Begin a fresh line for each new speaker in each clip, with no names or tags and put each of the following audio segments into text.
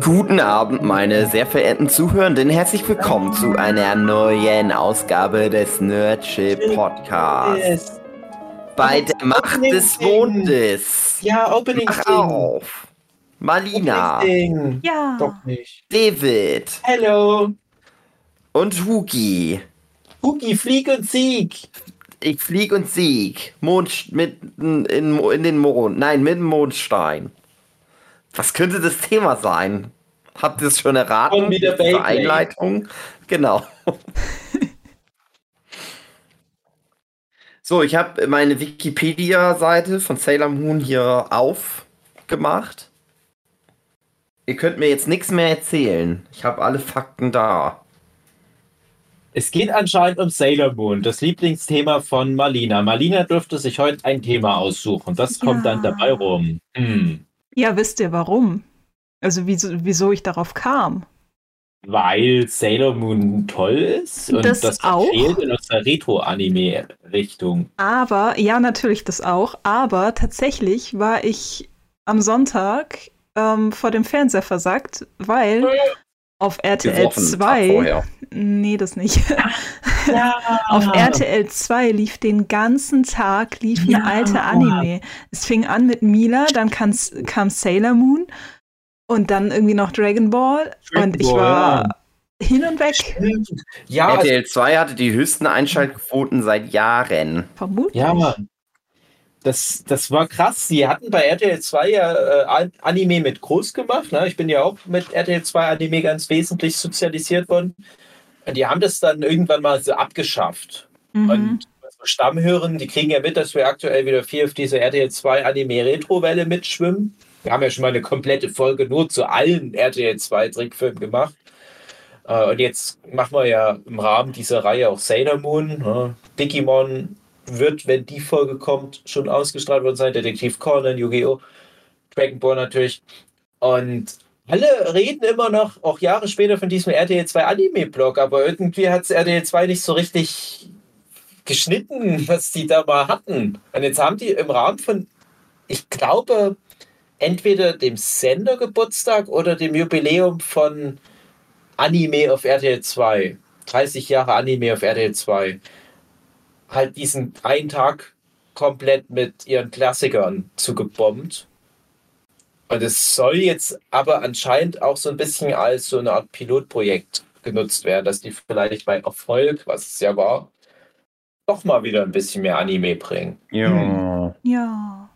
Guten Abend, meine sehr verehrten Zuhörenden. Herzlich willkommen zu einer neuen Ausgabe des Nerdship Podcasts. Bei der Macht des Mondes.
Ja, Opening
Mach auf. Malina,
Ja.
Doch nicht.
David
Hello.
und Hugi.
Hugi, Flieg und Sieg.
Ich flieg und sieg. Mond mitten in, in den Mond. Nein, mit dem Mondstein. Was könnte das Thema sein? Habt ihr es schon erraten?
Schon wieder Beyblade.
Einleitung. Genau. so, ich habe meine Wikipedia-Seite von Sailor Moon hier aufgemacht. Ihr könnt mir jetzt nichts mehr erzählen. Ich habe alle Fakten da.
Es geht anscheinend um Sailor Moon, das Lieblingsthema von Marlina. Marlina dürfte sich heute ein Thema aussuchen. Das kommt
Ja.
dann dabei rum. Hm.
Ja, wisst ihr warum? Also wieso, wieso ich darauf kam?
Weil Sailor Moon toll ist und
Das
das,
auch.
fehlt in unserer Retro-Anime-Richtung.
Aber, ja, natürlich das auch, aber tatsächlich war ich am Sonntag ähm, vor dem Fernseher versackt, weil auf RTL
Gesoffen, Tag
2,
vorher.
nee, das nicht,
Ja.
auf RTL 2 lief den ganzen Tag lief
Ja.
ein alter Anime. Es fing an mit Mila, dann kam, kam Sailor Moon und dann irgendwie noch Dragon Ball
Dragon
und ich
Ball,
war hin und weg,
Ja,
RTL 2 hatte die höchsten Einschaltquoten seit Jahren.
vermutlich.
ja. Das, das war krass. Sie hatten bei RTL 2 ja äh, An- Anime mit groß gemacht. Ne? Ich bin ja auch mit RTL 2 Anime ganz wesentlich sozialisiert worden. Und die haben das dann irgendwann mal so abgeschafft.
Mhm.
Und unsere Stammhörer, die kriegen ja mit, dass wir aktuell wieder viel auf diese RTL 2 Anime-Retro-Welle mitschwimmen. Wir haben ja schon mal eine komplette Folge nur zu allen RTL 2 Trickfilmen gemacht. Äh, Und jetzt machen wir ja im Rahmen dieser Reihe auch Sailor Moon. ne? Digimon wird, wenn die Folge kommt, schon ausgestrahlt worden sein. Detektiv Conan, Yu-Gi-Oh!, Dragon Ball natürlich. Und alle reden immer noch, auch Jahre später, von diesem RTL 2 Anime-Blog, aber irgendwie hat es RTL 2 nicht so richtig geschnitten, was die da mal hatten. Und jetzt haben die im Rahmen von, ich glaube, entweder dem Sendergeburtstag oder dem Jubiläum von Anime auf RTL 2, 30 Jahre Anime auf RTL 2, halt diesen einen Tag komplett mit ihren Klassikern zugebombt. Und es soll jetzt aber anscheinend auch so ein bisschen als so eine Art Pilotprojekt genutzt werden, dass die vielleicht bei Erfolg, was es ja war, doch mal wieder ein bisschen mehr Anime bringen.
Ja.
Ja,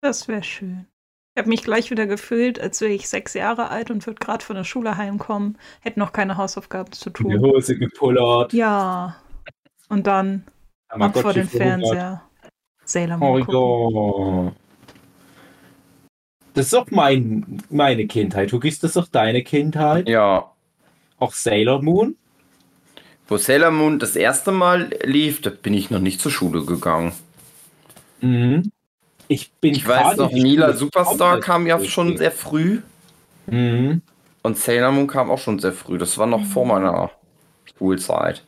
das wäre schön. Ich habe mich gleich wieder gefühlt, als wäre ich sechs Jahre alt und würde gerade von der Schule heimkommen, hätte noch keine Hausaufgaben zu
In die
tun.
Hose gepullert.
Ja, und dann ab vor den Fernseher. Sailor Moon gucken.
Oh, Das ist doch mein, meine Kindheit. Du gehst das doch deine Kindheit.
Ja.
Auch Sailor Moon.
Wo Sailor Moon das erste Mal lief, da bin ich noch nicht zur Schule gegangen.
Mhm. Ich bin
Ich weiß noch,
Schule
Superstar kam ja schon sehr früh
Mhm.
und Sailor Moon kam auch schon sehr früh. Das war noch vor meiner Schulzeit.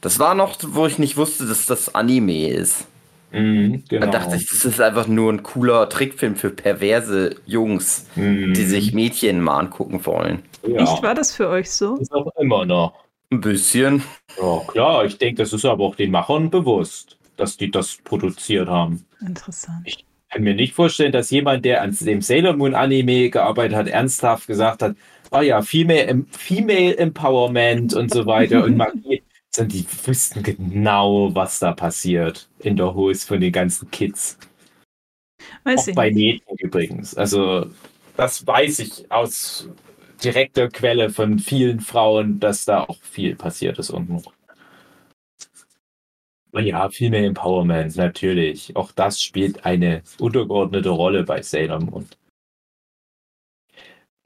Das war noch, wo ich nicht wusste, dass das Anime ist.
Mhm, genau.
Da dachte ich, das ist einfach nur ein cooler Trickfilm für perverse Jungs,
Mhm.
die sich Mädchen mal angucken wollen.
ja.
Echt, war das für euch so?
ist auch immer noch.
Ein bisschen.
Ja, klar. Ich denke, das ist aber auch den Machern bewusst, dass die das produziert haben.
Interessant.
Ich kann mir nicht vorstellen, dass jemand, der an dem Sailor Moon Anime gearbeitet hat, ernsthaft gesagt hat, oh ja, Female, Female Empowerment und so weiter und Magie. Sondern die wüssten genau, was da passiert in der Hose von den ganzen Kids.
Weiß
Auch
ich
bei. Mädchen übrigens. Also, das weiß ich aus direkter Quelle von vielen Frauen, dass da auch viel passiert ist unten. Ja, Female Empowerment, natürlich. Auch das spielt eine untergeordnete Rolle bei Sailor Moon.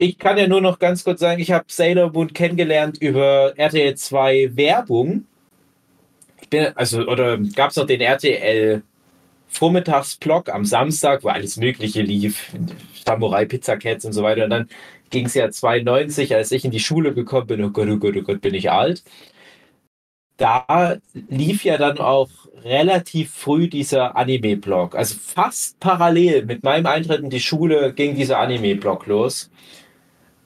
Ich kann ja nur noch ganz kurz sagen, ich habe Sailor Moon kennengelernt über RTL 2 Werbung. Ich bin, also, oder gab es noch den RTL Vormittagsblock am Samstag, wo alles Mögliche lief, Samurai Pizza Cats und so weiter. Und dann ging es ja 92, als ich in die Schule gekommen bin, oh Gott, oh Gott, oh Gott, bin ich alt. Da lief ja dann auch relativ früh dieser Anime-Blog. Also fast parallel mit meinem Eintritt in die Schule ging dieser Anime-Blog los.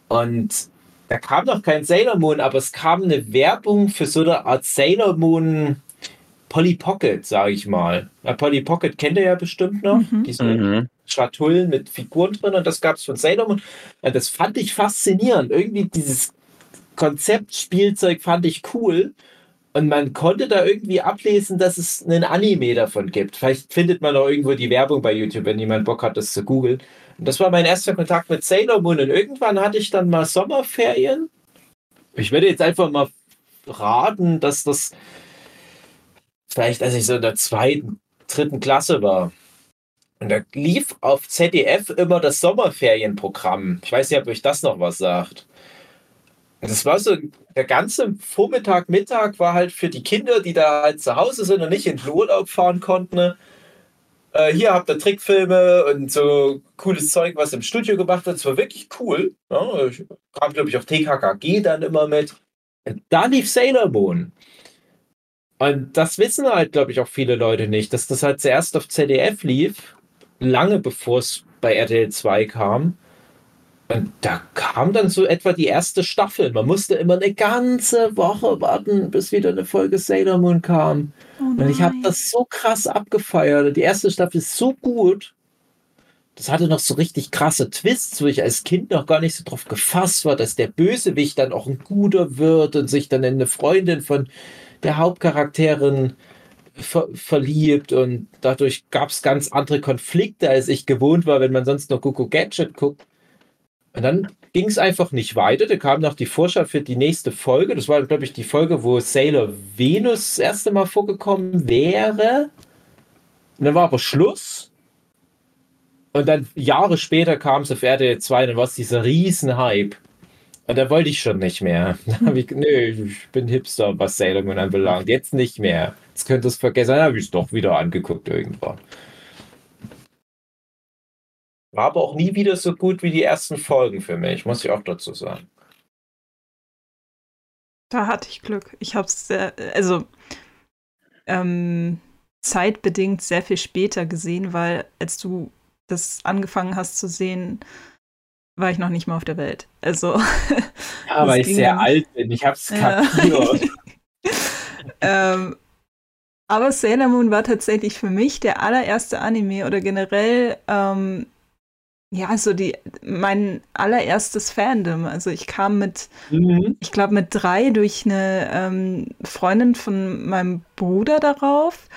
Und da kam noch kein Sailor Moon, aber es kam eine Werbung für so eine Art Sailor Moon Polly Pocket, sage ich mal. Ja, Polly Pocket kennt ihr ja bestimmt noch. Mhm. Diese mhm. Schatullen mit Figuren drin und das gab es von Sailor Moon. Ja, das fand ich faszinierend. Irgendwie dieses Konzeptspielzeug fand ich cool. Und man konnte da irgendwie ablesen, dass es einen Anime davon gibt. Vielleicht findet man auch irgendwo die Werbung bei YouTube, wenn jemand Bock hat, das zu googeln. Und das war mein erster Kontakt mit Sailor Moon. Und irgendwann hatte ich dann mal Sommerferien. Ich werde jetzt einfach mal raten, dass das vielleicht, als ich so in der zweiten, dritten Klasse war. Und da lief auf ZDF immer das Sommerferienprogramm. Ich weiß nicht, ob euch das noch was sagt. Das war so, der ganze Vormittag, Mittag war halt für die Kinder, die da halt zu Hause sind und nicht in den Urlaub fahren konnten. Äh, hier habt ihr Trickfilme und so cooles Zeug, was im Studio gemacht wird. Es war wirklich cool. Ja, kam, glaube ich, auch TKKG dann immer mit. Da lief Sailor Moon. Und das wissen halt, glaube ich, auch viele Leute nicht, dass das halt zuerst auf ZDF lief, lange bevor es bei RTL 2 kam. Und da kam dann so etwa die erste Staffel. Man musste immer eine ganze Woche warten, bis wieder eine Folge Sailor Moon kam. Oh und ich habe das so krass abgefeiert. Die erste Staffel ist so gut. Das hatte noch so richtig krasse Twists, wo ich als Kind noch gar nicht so drauf gefasst war, dass der Bösewicht dann auch ein guter wird und sich dann in eine Freundin von der Hauptcharakterin ver verliebt und dadurch gab es ganz andere Konflikte, als ich gewohnt war, wenn man sonst noch Coco Gadget guckt. Und dann ging es einfach nicht weiter. Da kam noch die Vorschau für die nächste Folge. Das war, glaube ich, die Folge, wo Sailor Venus das erste Mal vorgekommen wäre. Und dann war aber Schluss. Und dann Jahre später kam es auf RTL 2, dann war es dieser Riesenhype. Und da wollte ich schon nicht mehr. Da habe ich, nö, ich bin Hipster, was Sailor Moon anbelangt. Jetzt nicht mehr. Jetzt könnte es vergessen. Dann habe ich es doch wieder angeguckt irgendwann. War aber auch nie wieder so gut wie die ersten Folgen für mich, muss ich auch dazu sagen.
Da hatte ich Glück. Ich habe es, also ähm, zeitbedingt sehr viel später gesehen, weil als du das angefangen hast zu sehen, war ich noch nicht mal auf der Welt. Also.
Ja, weil ich sehr alt bin. Ich hab's kapiert.
ähm, aber Sailor Moon war tatsächlich für mich der allererste Anime oder generell, ähm, ja, so die, mein allererstes Fandom. Also ich kam mit, mhm. ich glaube, mit drei durch eine ähm, Freundin von meinem Bruder darauf.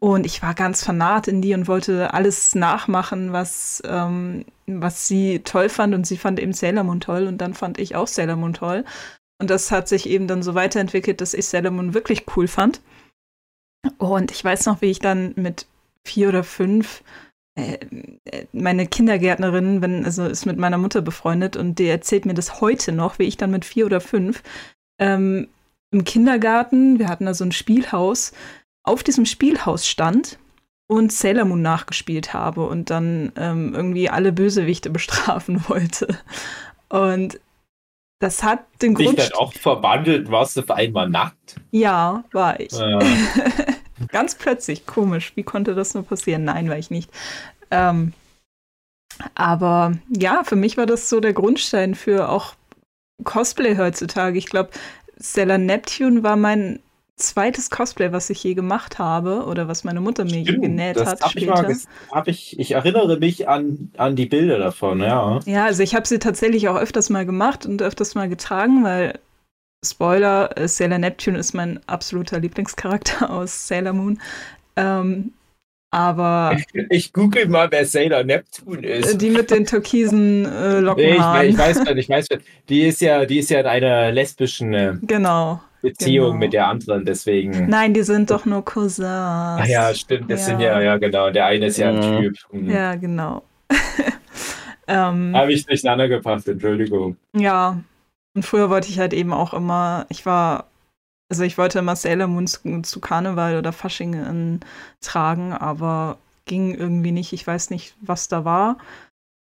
Und ich war ganz fanat in die und wollte alles nachmachen, was, ähm, was sie toll fand. Und sie fand eben Sailor Moon toll und dann fand ich auch Sailor Moon toll. Und das hat sich eben dann so weiterentwickelt, dass ich Sailor Moon wirklich cool fand. Und ich weiß noch, wie ich dann mit vier oder fünf meine Kindergärtnerin, wenn, also ist mit meiner Mutter befreundet und die erzählt mir das heute noch, wie ich dann mit vier oder fünf ähm, im Kindergarten, wir hatten da so ein Spielhaus, auf diesem Spielhaus stand und Sailor Moon nachgespielt habe und dann ähm, irgendwie alle Bösewichte bestrafen wollte. Und das hat den
Grund. Dich dann auch verwandelt, warst du auf einmal nackt?
Ja, war ich. Ja. Ganz plötzlich, komisch. Wie konnte das nur passieren? Nein, war ich nicht. Ähm, aber ja, für mich war das so der Grundstein für auch Cosplay heutzutage. Ich glaube, Sailor Neptune war mein zweites Cosplay, was ich je gemacht habe oder was meine Mutter mir Stimmt, genäht hat.
Hab später. Ich, hab ich, ich erinnere mich an, an die Bilder davon, ja.
Ja, also ich habe sie tatsächlich auch öfters mal gemacht und öfters mal getragen, weil Spoiler, äh, Sailor Neptune ist mein absoluter Lieblingscharakter aus Sailor Moon. Ähm, aber.
Ich, ich, google mal, wer Sailor Neptune ist.
Die mit den türkisen äh, Locken.
Nee, ich, ich, weiß nicht, ich weiß nicht. Die ist ja, die ist ja in einer lesbischen. Äh,
genau.
Beziehung genau. mit der anderen, deswegen.
Nein, die sind doch nur Cousins.
Ah ja, stimmt, das ja. sind ja, ja, genau. Der eine ist ja ein ja. Typ.
Mhm. Ja, genau.
ähm, Habe ich durcheinander gebracht, Entschuldigung.
Ja. Und früher wollte ich halt eben auch immer, ich war, also ich wollte immer Sailor Moon zu, zu Karneval oder Fasching tragen, aber ging irgendwie nicht. Ich weiß nicht, was da war.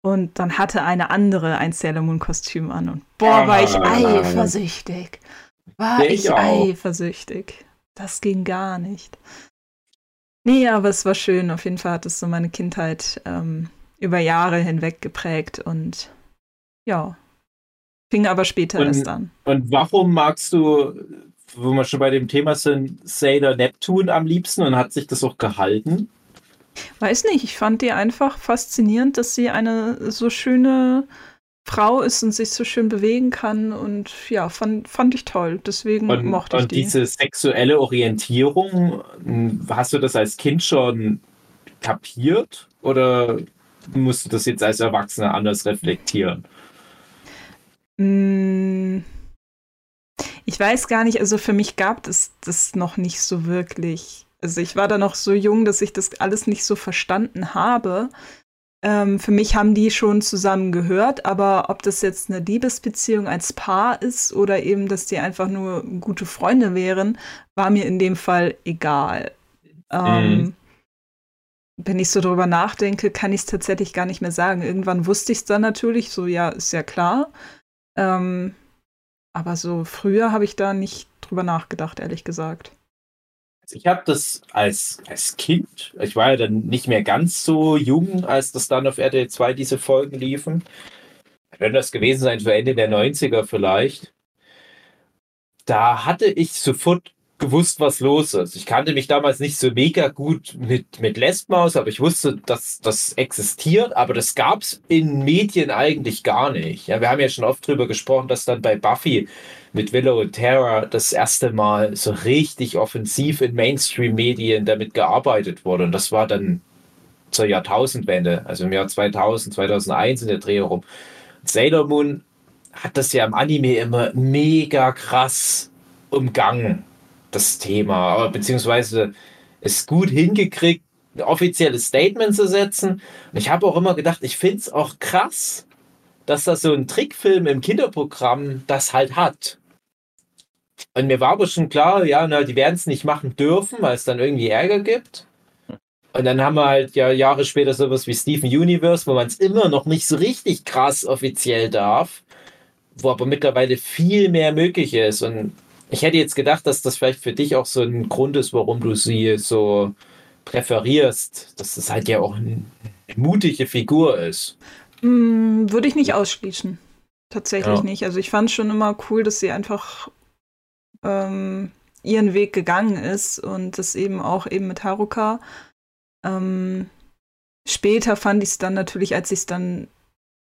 Und dann hatte eine andere ein Sailor Moon Kostüm an und boah, war ich eifersüchtig. War ich, ich eifersüchtig. Das ging gar nicht. Nee, aber es war schön. Auf jeden Fall hat es so meine Kindheit ähm, über Jahre hinweg geprägt und ja, Fing aber später
und,
erst an.
Und warum magst du, wo wir schon bei dem Thema sind, Sailor Neptune am liebsten und hat sich das auch gehalten?
Weiß nicht, ich fand die einfach faszinierend, dass sie eine so schöne Frau ist und sich so schön bewegen kann und ja, fand, fand ich toll. Deswegen
und,
mochte ich
und
die.
Und diese sexuelle Orientierung, hast du das als Kind schon kapiert oder musst du das jetzt als Erwachsener anders reflektieren?
Hm, ich weiß gar nicht, also für mich gab es das noch nicht so wirklich. Also ich war da noch so jung, dass ich das alles nicht so verstanden habe. Ähm, für mich haben die schon zusammen gehört, aber ob das jetzt eine Liebesbeziehung als Paar ist oder eben, dass die einfach nur gute Freunde wären, war mir in dem Fall egal. Ähm, mhm. Wenn ich so drüber nachdenke, kann ich es tatsächlich gar nicht mehr sagen. Irgendwann wusste ich es dann natürlich, so ja, ist ja klar. Ähm, aber so früher habe ich da nicht drüber nachgedacht, ehrlich gesagt.
Also ich habe das als, als Kind, ich war ja dann nicht mehr ganz so jung, als das dann auf RTL 2 diese Folgen liefen. Wenn das gewesen sein für Ende der 90er vielleicht. Da hatte ich sofort gewusst, was los ist. Ich kannte mich damals nicht so mega gut mit, mit Lesben aus, aber ich wusste, dass das existiert, aber das gab es in Medien eigentlich gar nicht. Ja, wir haben ja schon oft drüber gesprochen, dass dann bei Buffy mit Willow und Tara das erste Mal so richtig offensiv in Mainstream-Medien damit gearbeitet wurde. Und das war dann zur Jahrtausendwende, also im Jahr 2000, 2001 in der Dreh herum. Sailor Moon hat das ja im Anime immer mega krass umgangen das Thema, beziehungsweise es gut hingekriegt, ein offizielles Statement zu setzen. Und ich habe auch immer gedacht, ich finde es auch krass, dass das so ein Trickfilm im Kinderprogramm das halt hat. Und mir war aber schon klar, ja, na, die werden es nicht machen dürfen, weil es dann irgendwie Ärger gibt. Und dann haben wir halt ja Jahre später sowas wie Steven Universe, wo man es immer noch nicht so richtig krass offiziell darf, wo aber mittlerweile viel mehr möglich ist. Und ich hätte jetzt gedacht, dass das vielleicht für dich auch so ein Grund ist, warum du sie so präferierst, dass es halt ja auch eine mutige Figur ist.
Mm, würde ich nicht ausschließen. Tatsächlich ja. nicht. Also ich fand schon immer cool, dass sie einfach ähm, ihren Weg gegangen ist und das eben auch eben mit Haruka. Ähm, später fand ich es dann natürlich, als ich es dann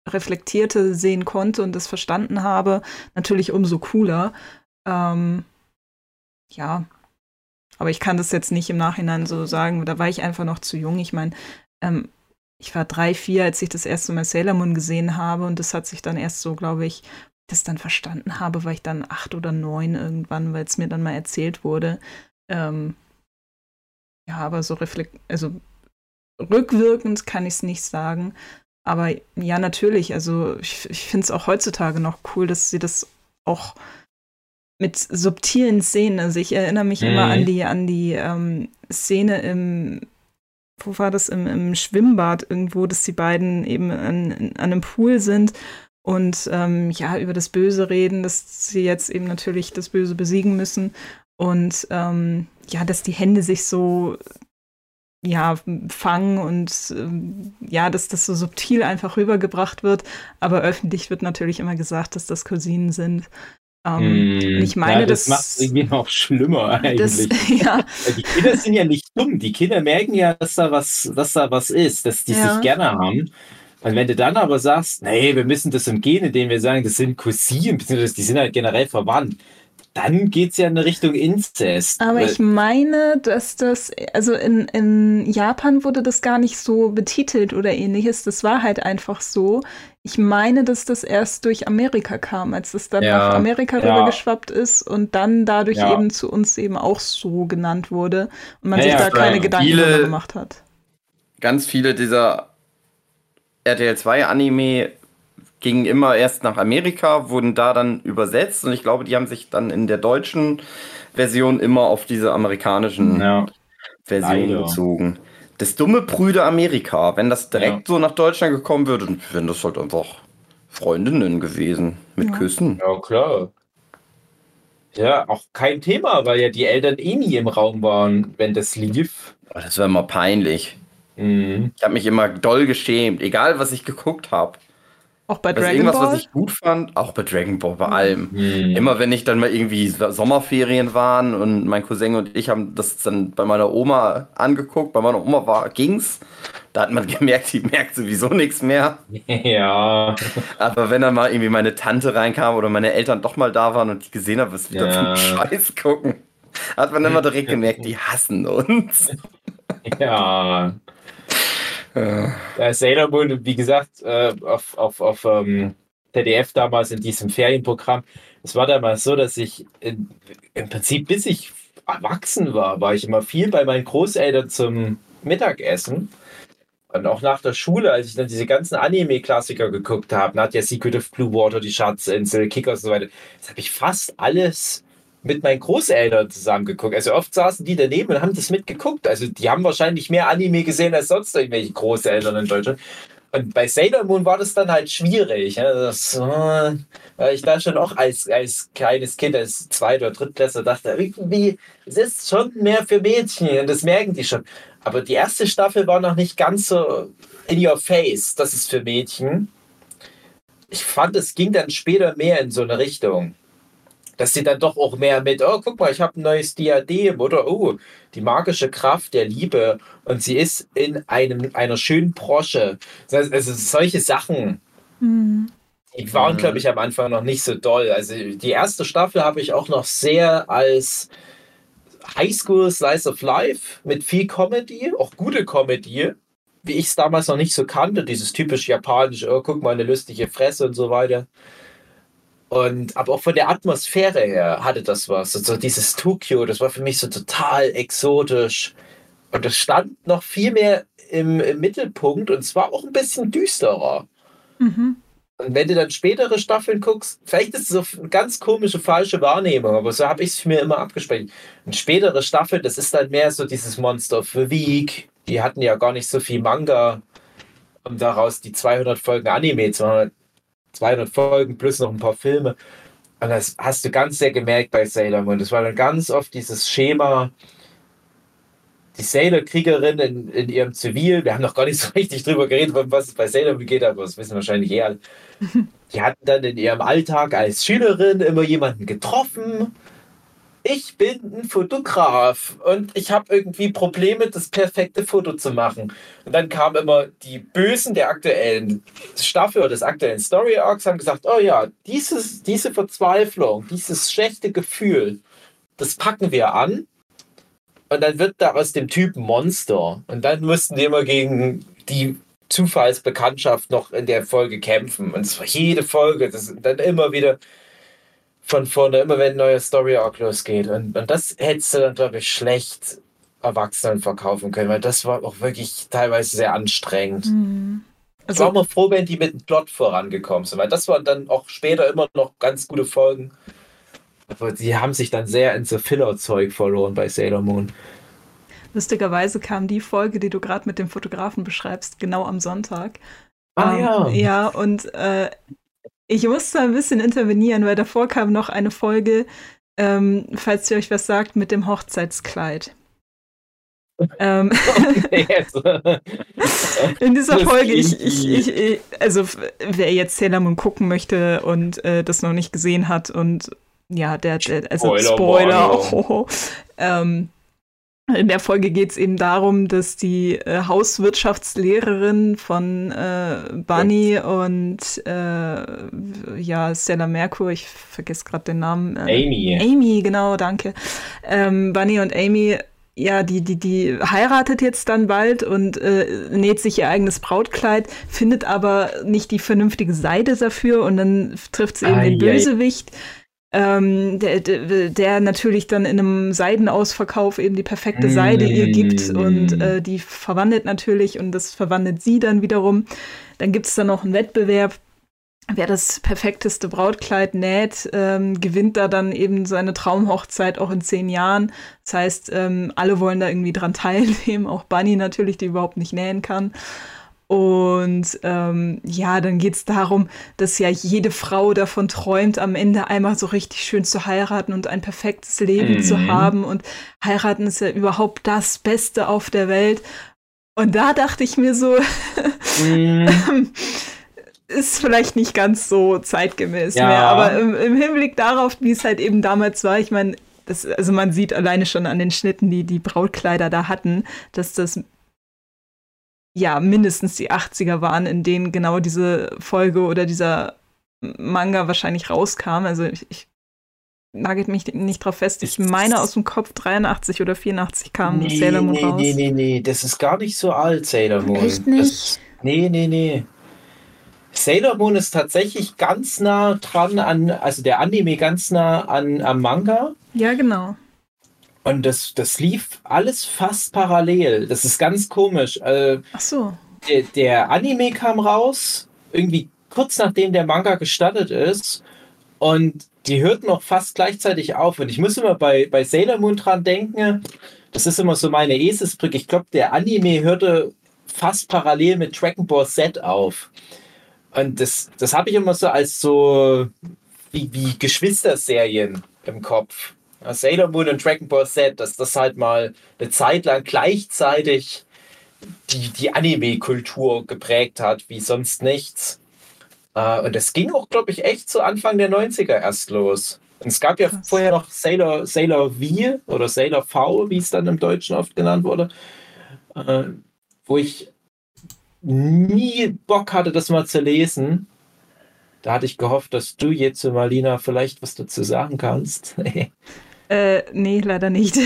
reflektierte sehen konnte und das verstanden habe, natürlich umso cooler. Ähm, ja, aber ich kann das jetzt nicht im Nachhinein so sagen. Da war ich einfach noch zu jung. Ich meine, ähm, ich war drei, vier, als ich das erste Mal Sailor Moon gesehen habe und das hat sich dann erst so, glaube ich, das dann verstanden habe, war ich dann acht oder neun irgendwann, weil es mir dann mal erzählt wurde. Ähm, ja, aber so also rückwirkend kann ich es nicht sagen. Aber ja, natürlich, also ich, ich finde es auch heutzutage noch cool, dass sie das auch mit subtilen Szenen. Also ich erinnere mich mhm. immer an die, an die ähm, Szene im, wo war das, im, im Schwimmbad irgendwo, dass die beiden eben an, an einem Pool sind und ähm, ja, über das Böse reden, dass sie jetzt eben natürlich das Böse besiegen müssen. Und ähm, ja, dass die Hände sich so ja, fangen und ähm, ja, dass das so subtil einfach rübergebracht wird. Aber öffentlich wird natürlich immer gesagt, dass das Cousinen sind.
Ähm, mm, ich meine, ja, das, das macht es irgendwie noch schlimmer eigentlich. Das, ja. Die Kinder sind ja nicht dumm. Die Kinder merken ja, dass da was, dass da was ist, dass die ja. sich gerne haben. Und wenn du dann aber sagst, nee, wir müssen das umgehen, indem wir sagen, das sind Cousinen, beziehungsweise die sind halt generell verwandt, dann geht es ja in Richtung Inzest.
Aber ich meine, dass das, also in, in Japan wurde das gar nicht so betitelt oder ähnliches. Das war halt einfach so. Ich meine, dass das erst durch Amerika kam, als es dann ja, nach Amerika ja. rübergeschwappt ist und dann dadurch ja. eben zu uns eben auch so genannt wurde und man sich da keine Gedanken viele, gemacht hat.
Ganz viele dieser RTL 2 Anime gingen immer erst nach Amerika, wurden da dann übersetzt und ich glaube, die haben sich dann in der deutschen Version immer auf diese amerikanischen ja. Versionen bezogen. Das dumme Brüder Amerika, wenn das direkt ja. so nach Deutschland gekommen würde, dann wären das halt einfach Freundinnen gewesen mit ja. Küssen.
Ja, klar. Ja, auch kein Thema, weil ja die Eltern eh nie im Raum waren, wenn das lief.
Das wäre immer peinlich. Mhm. Ich habe mich immer doll geschämt, egal was ich geguckt habe.
Auch bei
Dragon irgendwas, Ball? was ich gut fand, auch bei Dragon Ball, bei allem. Mhm. Immer wenn ich dann mal irgendwie Sommerferien waren und mein Cousin und ich haben das dann bei meiner Oma angeguckt, bei meiner Oma war, ging's. Da hat man gemerkt, die merkt sowieso nichts mehr.
Ja.
Aber wenn dann mal irgendwie meine Tante reinkam oder meine Eltern doch mal da waren und ich gesehen habe, was wir ja. da für Scheiß gucken, hat man immer direkt gemerkt, die hassen uns.
Ja. Ja. Sailor Moon, wie gesagt, äh, auf, auf, auf ähm, ZDF damals in diesem Ferienprogramm. Es war damals so, dass ich in, im Prinzip, bis ich erwachsen war, war ich immer viel bei meinen Großeltern zum Mittagessen. Und auch nach der Schule, als ich dann diese ganzen Anime-Klassiker geguckt habe, hat ja Secret of Blue Water, die Schatzinsel, Kickers und so weiter, das habe ich fast alles mit meinen Großeltern zusammen geguckt. Also oft saßen die daneben und haben das mitgeguckt. Also die haben wahrscheinlich mehr Anime gesehen als sonst irgendwelche Großeltern in Deutschland. Und bei Sailor Moon war das dann halt schwierig. Das, äh, ich da schon auch als, als kleines Kind, als Zweit- oder Drittklässler dachte, irgendwie, es ist schon mehr für Mädchen und das merken die schon. Aber die erste Staffel war noch nicht ganz so in your face, das ist für Mädchen. Ich fand, es ging dann später mehr in so eine Richtung dass sie dann doch auch mehr mit, oh, guck mal, ich habe ein neues Diadem oder oh, die magische Kraft der Liebe und sie ist in einem, einer schönen Brosche. Also solche Sachen, mhm. die waren, glaube ich, am Anfang noch nicht so doll. Also die erste Staffel habe ich auch noch sehr als Highschool Slice of Life mit viel Comedy, auch gute Comedy, wie ich es damals noch nicht so kannte, dieses typisch japanische, oh, guck mal, eine lustige Fresse und so weiter. Und aber auch von der Atmosphäre her hatte das was. Also dieses Tokio, das war für mich so total exotisch. Und das stand noch viel mehr im, im Mittelpunkt und zwar auch ein bisschen düsterer. Mhm. Und wenn du dann spätere Staffeln guckst, vielleicht ist es so eine ganz komische, falsche Wahrnehmung, aber so habe ich es mir immer abgespeichert. Und spätere Staffeln, das ist dann mehr so dieses Monster of the Week. Die hatten ja gar nicht so viel Manga, um daraus die 200 Folgen Anime zu machen. 200 Folgen plus noch ein paar Filme. Und das hast du ganz sehr gemerkt bei Sailor Moon. Das war dann ganz oft dieses Schema, die Sailor-Kriegerin in, in ihrem Zivil, wir haben noch gar nicht so richtig drüber geredet, was es bei Sailor Moon geht, aber das wissen wahrscheinlich eher. Die hatten dann in ihrem Alltag als Schülerin immer jemanden getroffen, ich bin ein Fotograf und ich habe irgendwie Probleme, das perfekte Foto zu machen. Und dann kamen immer die Bösen der aktuellen Staffel oder des aktuellen Story Arcs, haben gesagt, oh ja, dieses, diese Verzweiflung, dieses schlechte Gefühl, das packen wir an. Und dann wird da aus dem Typ Monster. Und dann mussten die immer gegen die Zufallsbekanntschaft noch in der Folge kämpfen. Und es war jede Folge, das dann immer wieder von vorne, immer wenn ein neuer Story Arc losgeht. Und, und das hättest du dann, glaube ich, schlecht Erwachsenen verkaufen können, weil das war auch wirklich teilweise sehr anstrengend. Mhm. Also, ich war immer froh, wenn die mit dem Plot vorangekommen sind, weil das waren dann auch später immer noch ganz gute Folgen. Aber die haben sich dann sehr in so Filler-Zeug verloren bei Sailor Moon.
Lustigerweise kam die Folge, die du gerade mit dem Fotografen beschreibst, genau am Sonntag.
Ah ähm, ja.
Ja, und äh, ich musste ein bisschen intervenieren, weil davor kam noch eine Folge, ähm, falls ihr euch was sagt, mit dem Hochzeitskleid. ähm, in dieser Folge, ich, ich, ich, also wer jetzt Sailor Moon gucken möchte und äh, das noch nicht gesehen hat und ja, der, der also Spoiler, Spoiler oh, oh, ähm, in der Folge geht es eben darum, dass die äh, Hauswirtschaftslehrerin von äh, Bunny ja. und äh, ja, Stella Merkur, ich vergesse gerade den Namen.
Äh, Amy.
Amy, genau, danke. Ähm, Bunny und Amy, ja, die, die, die heiratet jetzt dann bald und äh, näht sich ihr eigenes Brautkleid, findet aber nicht die vernünftige Seide dafür und dann trifft sie eben ah, den Bösewicht. Yeah ähm, der, der, der, natürlich dann in einem Seidenausverkauf eben die perfekte Seide ihr gibt und mm. äh, die verwandelt natürlich und das verwandelt sie dann wiederum. Dann gibt es dann noch einen Wettbewerb, wer das perfekteste Brautkleid näht, ähm, gewinnt da dann eben seine Traumhochzeit auch in zehn Jahren. Das heißt, ähm, alle wollen da irgendwie dran teilnehmen, auch Bunny natürlich, die überhaupt nicht nähen kann. Und ähm, ja, dann geht es darum, dass ja jede Frau davon träumt, am Ende einmal so richtig schön zu heiraten und ein perfektes Leben mhm. zu haben. Und heiraten ist ja überhaupt das Beste auf der Welt. Und da dachte ich mir so, mhm. ist vielleicht nicht ganz so zeitgemäß ja. mehr, aber im, im, Hinblick darauf, wie es halt eben damals war, ich meine, also man sieht alleine schon an den Schnitten, die die Brautkleider da hatten, dass das ja mindestens die 80er waren, in denen genau diese Folge oder dieser Manga wahrscheinlich rauskam. Also ich, ich nagelt mich nicht drauf fest. Ich meine aus dem Kopf 83 oder 84 kam nee, Sailor Moon
nee,
raus.
Nee, nee, nee, das ist gar nicht so alt, Sailor Moon.
Echt nicht? Das,
nee, nee, nee. Sailor Moon ist tatsächlich ganz nah dran an, also der Anime ganz nah an am Manga.
Ja, genau.
Und das, das lief alles fast parallel. Das ist ganz komisch. Äh,
Ach so.
Der, der Anime kam raus, irgendwie kurz nachdem der Manga gestartet ist. Und die hörten noch fast gleichzeitig auf. Und ich muss immer bei, bei Sailor Moon dran denken, das ist immer so meine Eselsbrücke. Ich glaube, der Anime hörte fast parallel mit Dragon Ball Z auf. Und das, das habe ich immer so als so wie, wie Geschwisterserien im Kopf. Sailor Moon und Dragon Ball Z, dass das halt mal eine Zeit lang gleichzeitig die, die Anime-Kultur geprägt hat, wie sonst nichts. Uh, und das ging auch, glaube ich, echt zu Anfang der 90er erst los. Und es gab ja Krass. vorher noch Sailor, Sailor V oder Sailor V, wie es dann im Deutschen oft genannt wurde, uh, wo ich nie Bock hatte, das mal zu lesen. Da hatte ich gehofft, dass du jetzt, Marlina, vielleicht was dazu sagen kannst.
Äh, nee, leider nicht.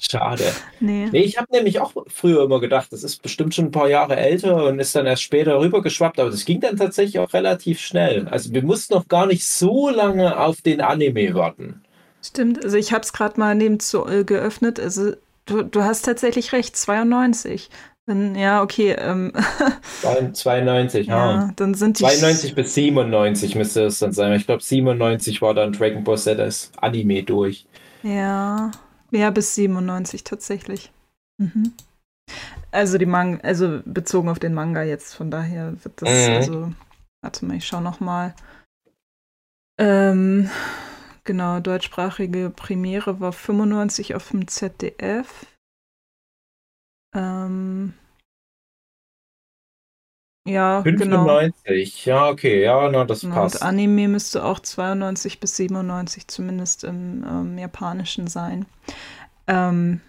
Schade. Nee. nee ich habe nämlich auch früher immer gedacht, das ist bestimmt schon ein paar Jahre älter und ist dann erst später rübergeschwappt, aber das ging dann tatsächlich auch relativ schnell. Also wir mussten noch gar nicht so lange auf den Anime warten.
Stimmt, also ich habe es gerade mal neben zu, äh, geöffnet. Also du, du hast tatsächlich recht, 92. Dann, ja, okay. Ähm.
92, ja. ja.
Dann sind
die 92 bis 97 müsste es dann sein. Ich glaube, 97 war dann Dragon Ball Z als Anime durch.
Ja, ja, bis 97 tatsächlich. Mhm. Also die Manga, also bezogen auf den Manga jetzt, von daher wird das, mhm. also, warte mal, ich schau noch mal. Ähm, genau, deutschsprachige Premiere war 95 auf dem ZDF. Ähm, ja,
95, genau. ja, okay, ja, na, das genau, passt.
Und Anime müsste auch 92 bis 97 zumindest im ähm, Japanischen sein. Ähm,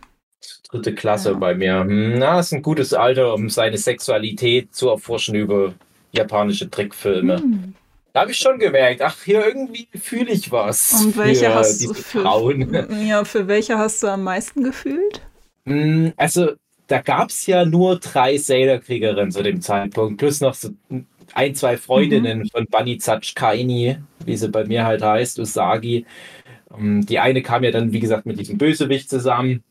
Dritte Klasse ja. bei mir. Hm, na, ist ein gutes Alter, um seine Sexualität zu erforschen über japanische Trickfilme. Hm. Da habe ich schon gemerkt, ach, hier irgendwie fühle ich was.
Und welche hast du für, Frauen. Ja, für welche hast du am meisten gefühlt?
Hm, also da gab es ja nur drei Sailor-Kriegerinnen zu dem Zeitpunkt, plus noch so ein, zwei Freundinnen mhm. von Bunny Kaini, wie sie bei mir halt heißt, Usagi. Ähm, die eine kam ja dann, wie gesagt, mit diesem Bösewicht zusammen.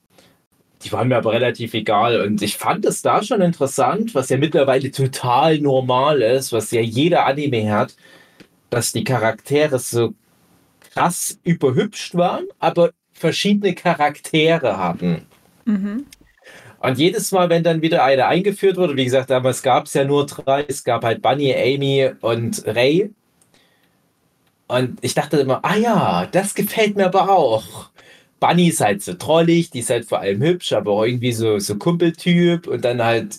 Die waren mir aber relativ egal. Und ich fand es da schon interessant, was ja mittlerweile total normal ist, was ja jeder Anime hat, dass die Charaktere so krass überhübscht waren, aber verschiedene Charaktere hatten. Mhm. Und jedes Mal, wenn dann wieder eine eingeführt wurde, wie gesagt, damals gab es ja nur drei, es gab halt Bunny, Amy und Ray. Und ich dachte immer, ah ja, das gefällt mir aber auch. Bunny ist halt so trollig, die ist halt vor allem hübsch, aber auch irgendwie so, so Kumpeltyp und dann halt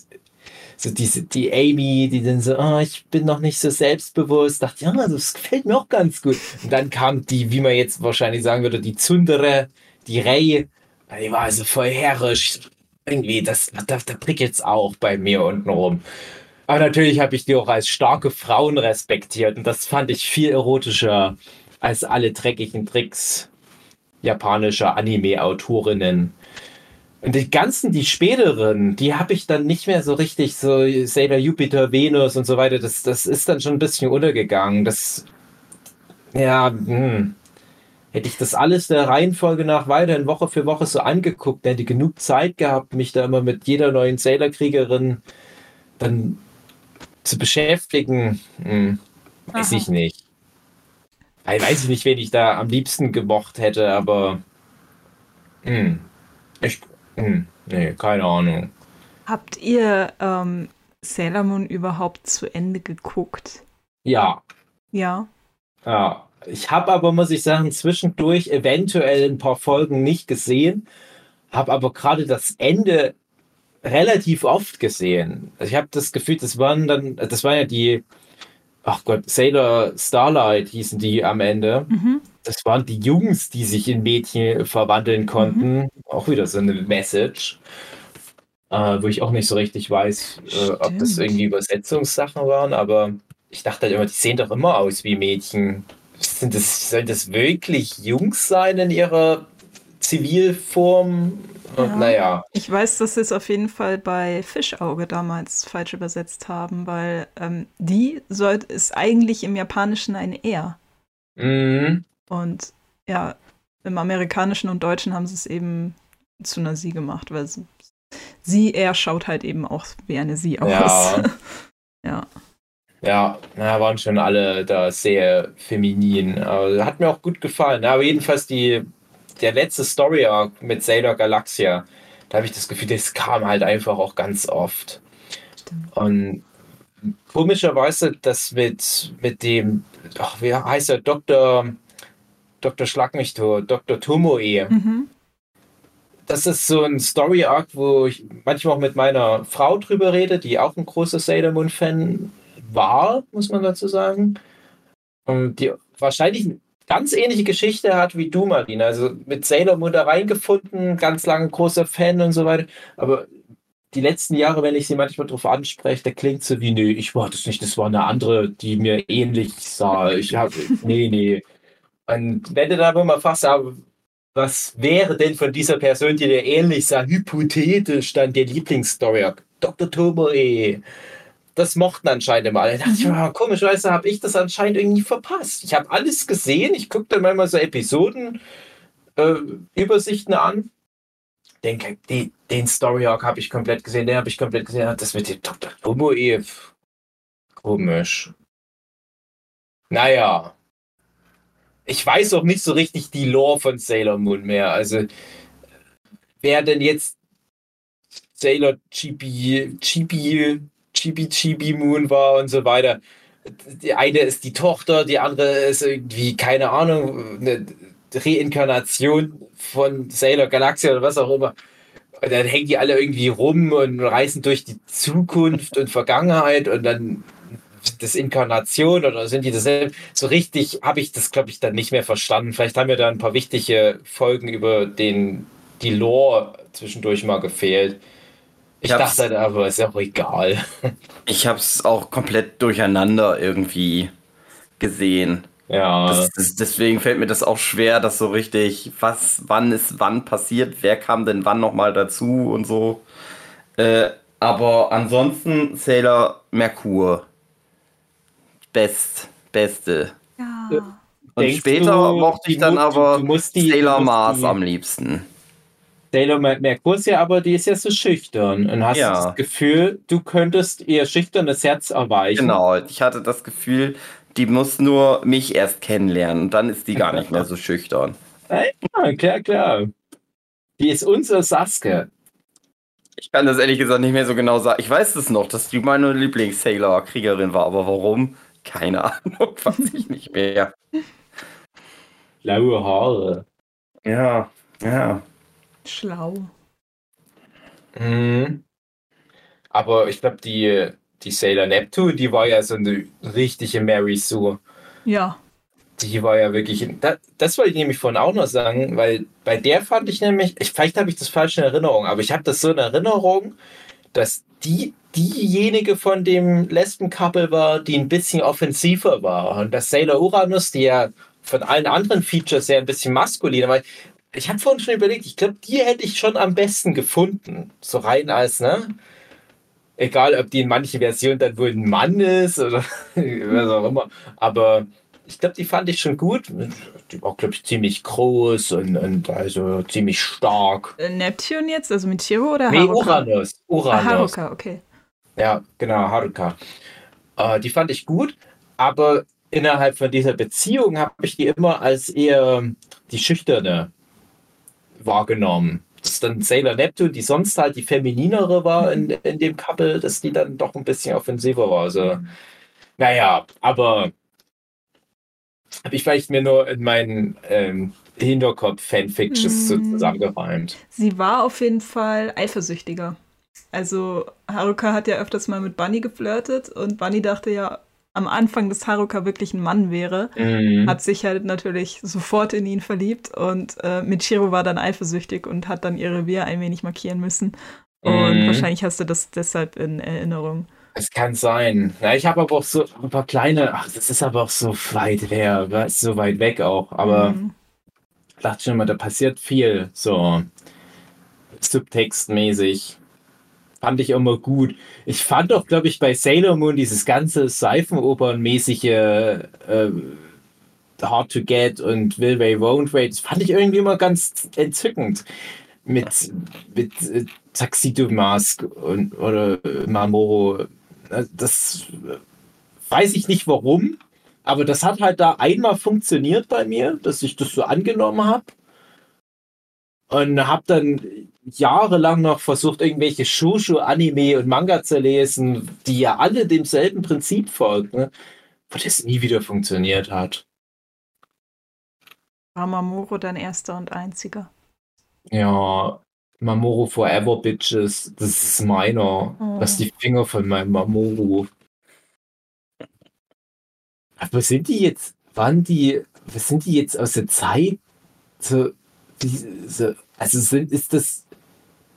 so diese, die Amy, die dann so, oh, ich bin noch nicht so selbstbewusst, dachte, ja, das gefällt mir auch ganz gut. Und dann kam die, wie man jetzt wahrscheinlich sagen würde, die Zundere, die Ray, die war also voll herrisch, irgendwie, das, da, da prickelt es auch bei mir unten rum. Aber natürlich habe ich die auch als starke Frauen respektiert und das fand ich viel erotischer als alle dreckigen Tricks japanischer Anime-Autorinnen. Und die ganzen, die späteren, die habe ich dann nicht mehr so richtig, so Sailor Jupiter, Venus und so weiter, das, das ist dann schon ein bisschen untergegangen. Das, ja, hm hätte ich das alles der Reihenfolge nach weiterhin Woche für Woche so angeguckt, hätte genug Zeit gehabt, mich da immer mit jeder neuen Sailor-Kriegerin dann zu beschäftigen. Hm, weiß Aha. ich nicht. Ich weiß ich nicht, wen ich da am liebsten gemocht hätte, aber hm, ich, hm, nee, keine Ahnung.
Habt ihr ähm, Sailor Moon überhaupt zu Ende geguckt?
Ja.
Ja.
Ja. Ich habe aber, muss ich sagen, zwischendurch eventuell ein paar Folgen nicht gesehen, habe aber gerade das Ende relativ oft gesehen. Also ich habe das Gefühl, das waren dann, das waren ja die ach Gott, Sailor Starlight hießen die am Ende. Mhm. Das waren die Jungs, die sich in Mädchen verwandeln konnten. Mhm. Auch wieder so eine Message. Äh, wo ich auch nicht so richtig weiß, äh, ob das irgendwie Übersetzungssachen waren, aber ich dachte halt immer, die sehen doch immer aus wie Mädchen. Sind das, sollen das wirklich Jungs sein in ihrer Zivilform? Ja. Naja.
Ich weiß, dass sie es auf jeden Fall bei Fischauge damals falsch übersetzt haben, weil ähm, die soll, ist eigentlich im Japanischen ein Er. Mhm. Und ja, im Amerikanischen und Deutschen haben sie es eben zu einer Sie gemacht, weil sie, sie, er schaut halt eben auch wie eine Sie aus.
Ja. ja. Ja, na, waren schon alle da sehr feminin. Aber hat mir auch gut gefallen. Aber jedenfalls die, der letzte Story Arc mit Sailor Galaxia, da habe ich das Gefühl, das kam halt einfach auch ganz oft. Stimmt. Und komischerweise, das mit, mit dem, ach, wie heißt er, Dr. Dr. Schlag mich tot, Dr. Tomoe. Mhm. Das ist so ein Story Arc, wo ich manchmal auch mit meiner Frau drüber rede, die auch ein großer Sailor Moon Fan war, muss man dazu sagen. Und die wahrscheinlich eine ganz ähnliche Geschichte hat wie du, Marina. Also mit Sailor Moon da reingefunden, ganz lange großer Fan und so weiter. Aber die letzten Jahre, wenn ich sie manchmal drauf anspreche, da klingt so wie, nee, ich war das nicht, das war eine andere, die mir ähnlich sah. Ich habe, nee, nee. Und wenn du da mal fragst, was wäre denn von dieser Person, die dir ähnlich sah, hypothetisch dann der Lieblingsstory? Dr. Tomoe das mochten anscheinend immer alle. Da dachte ich, oh, komischerweise habe ich das anscheinend irgendwie verpasst. Ich habe alles gesehen. Ich gucke dann manchmal so Episoden, äh, an. Denke, die, den Story Arc habe ich komplett gesehen, den habe ich komplett gesehen. Das mit dem Dr. Lomo Komisch. Naja. Ich weiß auch nicht so richtig die Lore von Sailor Moon mehr. Also, wer denn jetzt Sailor Chibi, Chibi Chibi Chibi Moon war und so weiter. Die eine ist die Tochter, die andere ist irgendwie, keine Ahnung, eine Reinkarnation von Sailor Galaxia oder was auch immer. Und dann hängen die alle irgendwie rum und reisen durch die Zukunft und Vergangenheit und dann das Inkarnation oder sind die dasselbe? So richtig habe ich das, glaube ich, dann nicht mehr verstanden. Vielleicht haben mir da ein paar wichtige Folgen über den, die Lore zwischendurch mal gefehlt. Ich, ich dachte aber, ist auch egal.
Ich habe es auch komplett durcheinander irgendwie gesehen. Ja. Das, das, deswegen fällt mir das auch schwer, dass so richtig, was, wann ist wann passiert, wer kam denn wann nochmal dazu und so. Äh, aber ansonsten Sailor Merkur. Best, beste. Ja. Und Denkst später du, mochte ich dann aber die, Sailor Mars am liebsten.
Sailor Mercursia, aber die ist ja so schüchtern. Und hast ja. das Gefühl, du könntest ihr schüchternes Herz erweichen.
Genau, ich hatte das Gefühl, die muss nur mich erst kennenlernen und dann ist die gar nicht mehr so schüchtern.
Ja, klar, klar. Die ist unser Sasuke.
Ich kann das ehrlich gesagt nicht mehr so genau sagen. Ich weiß es noch, dass die meine Lieblings-Sailor-Kriegerin war, aber warum? Keine Ahnung, weiß ich nicht mehr.
Blaue Haare.
Ja, ja.
Schlau.
Mhm. Aber ich glaube, die, die Sailor Neptune, die war ja so eine richtige Mary Sue.
Ja.
Die war ja wirklich. Das, das wollte ich nämlich vorhin auch noch sagen, weil bei der fand ich nämlich, ich, vielleicht habe ich das falsch in Erinnerung, aber ich habe das so in Erinnerung, dass die diejenige von dem Lesben-Couple war, die ein bisschen offensiver war. Und dass Sailor Uranus, die ja von allen anderen Features ja ein bisschen maskuliner war, ich habe vorhin schon überlegt, ich glaube, die hätte ich schon am besten gefunden. So rein als, ne? Egal, ob die in manchen Versionen dann wohl ein Mann ist oder was auch immer. Aber ich glaube, die fand ich schon gut. Die war, glaube ich, ziemlich groß und, und also ziemlich stark.
Äh, Neptune jetzt, also mit Chiro oder
Haruka? Nee, Uranus. Uranus.
Ah, Haruka, okay.
Ja, genau, Haruka. Äh, die fand ich gut, aber innerhalb von dieser Beziehung habe ich die immer als eher die schüchterne wahrgenommen. Dass dann Sailor Neptune, die sonst halt die femininere war in, in dem Couple, dass die dann doch ein bisschen offensiver war. Also, naja, aber habe ich vielleicht mir nur in meinen ähm, Hinterkopf Fanfictions mm. zusammengereimt.
Sie war auf jeden Fall eifersüchtiger. Also Haruka hat ja öfters mal mit Bunny geflirtet und Bunny dachte ja, am Anfang des Haruka wirklich ein Mann wäre, mhm. hat sich halt natürlich sofort in ihn verliebt und äh, Michiro war dann eifersüchtig und hat dann ihr Revier ein wenig markieren müssen. Und mhm. wahrscheinlich hast du das deshalb in Erinnerung.
Es kann sein. Ja, ich habe aber auch so ein paar kleine, ach, das ist aber auch so weit her, so weit weg auch. Aber mhm. ich dachte schon mal, da passiert viel, so subtextmäßig. Fand ich immer gut. Ich fand auch, glaube ich, bei Sailor Moon dieses ganze Seifenopernmäßige äh, Hard to Get und Will Way Won't Wait, das fand ich irgendwie immer ganz entzückend. Mit, mit äh, Tuxedo Mask und, oder Mamoro äh, das weiß ich nicht warum, aber das hat halt da einmal funktioniert bei mir, dass ich das so angenommen habe. Und habe dann jahrelang noch versucht, irgendwelche Shushu, Anime und Manga zu lesen, die ja alle demselben Prinzip folgen, ne? wo das nie wieder funktioniert hat.
War Mamoro dein erster und einziger?
Ja, Mamoru Forever Bitches, das ist meiner. Oh. Lass die Finger von meinem Mamoru. Aber sind die jetzt, waren die, was sind die jetzt aus der Zeit? So, diese, also sind, ist das,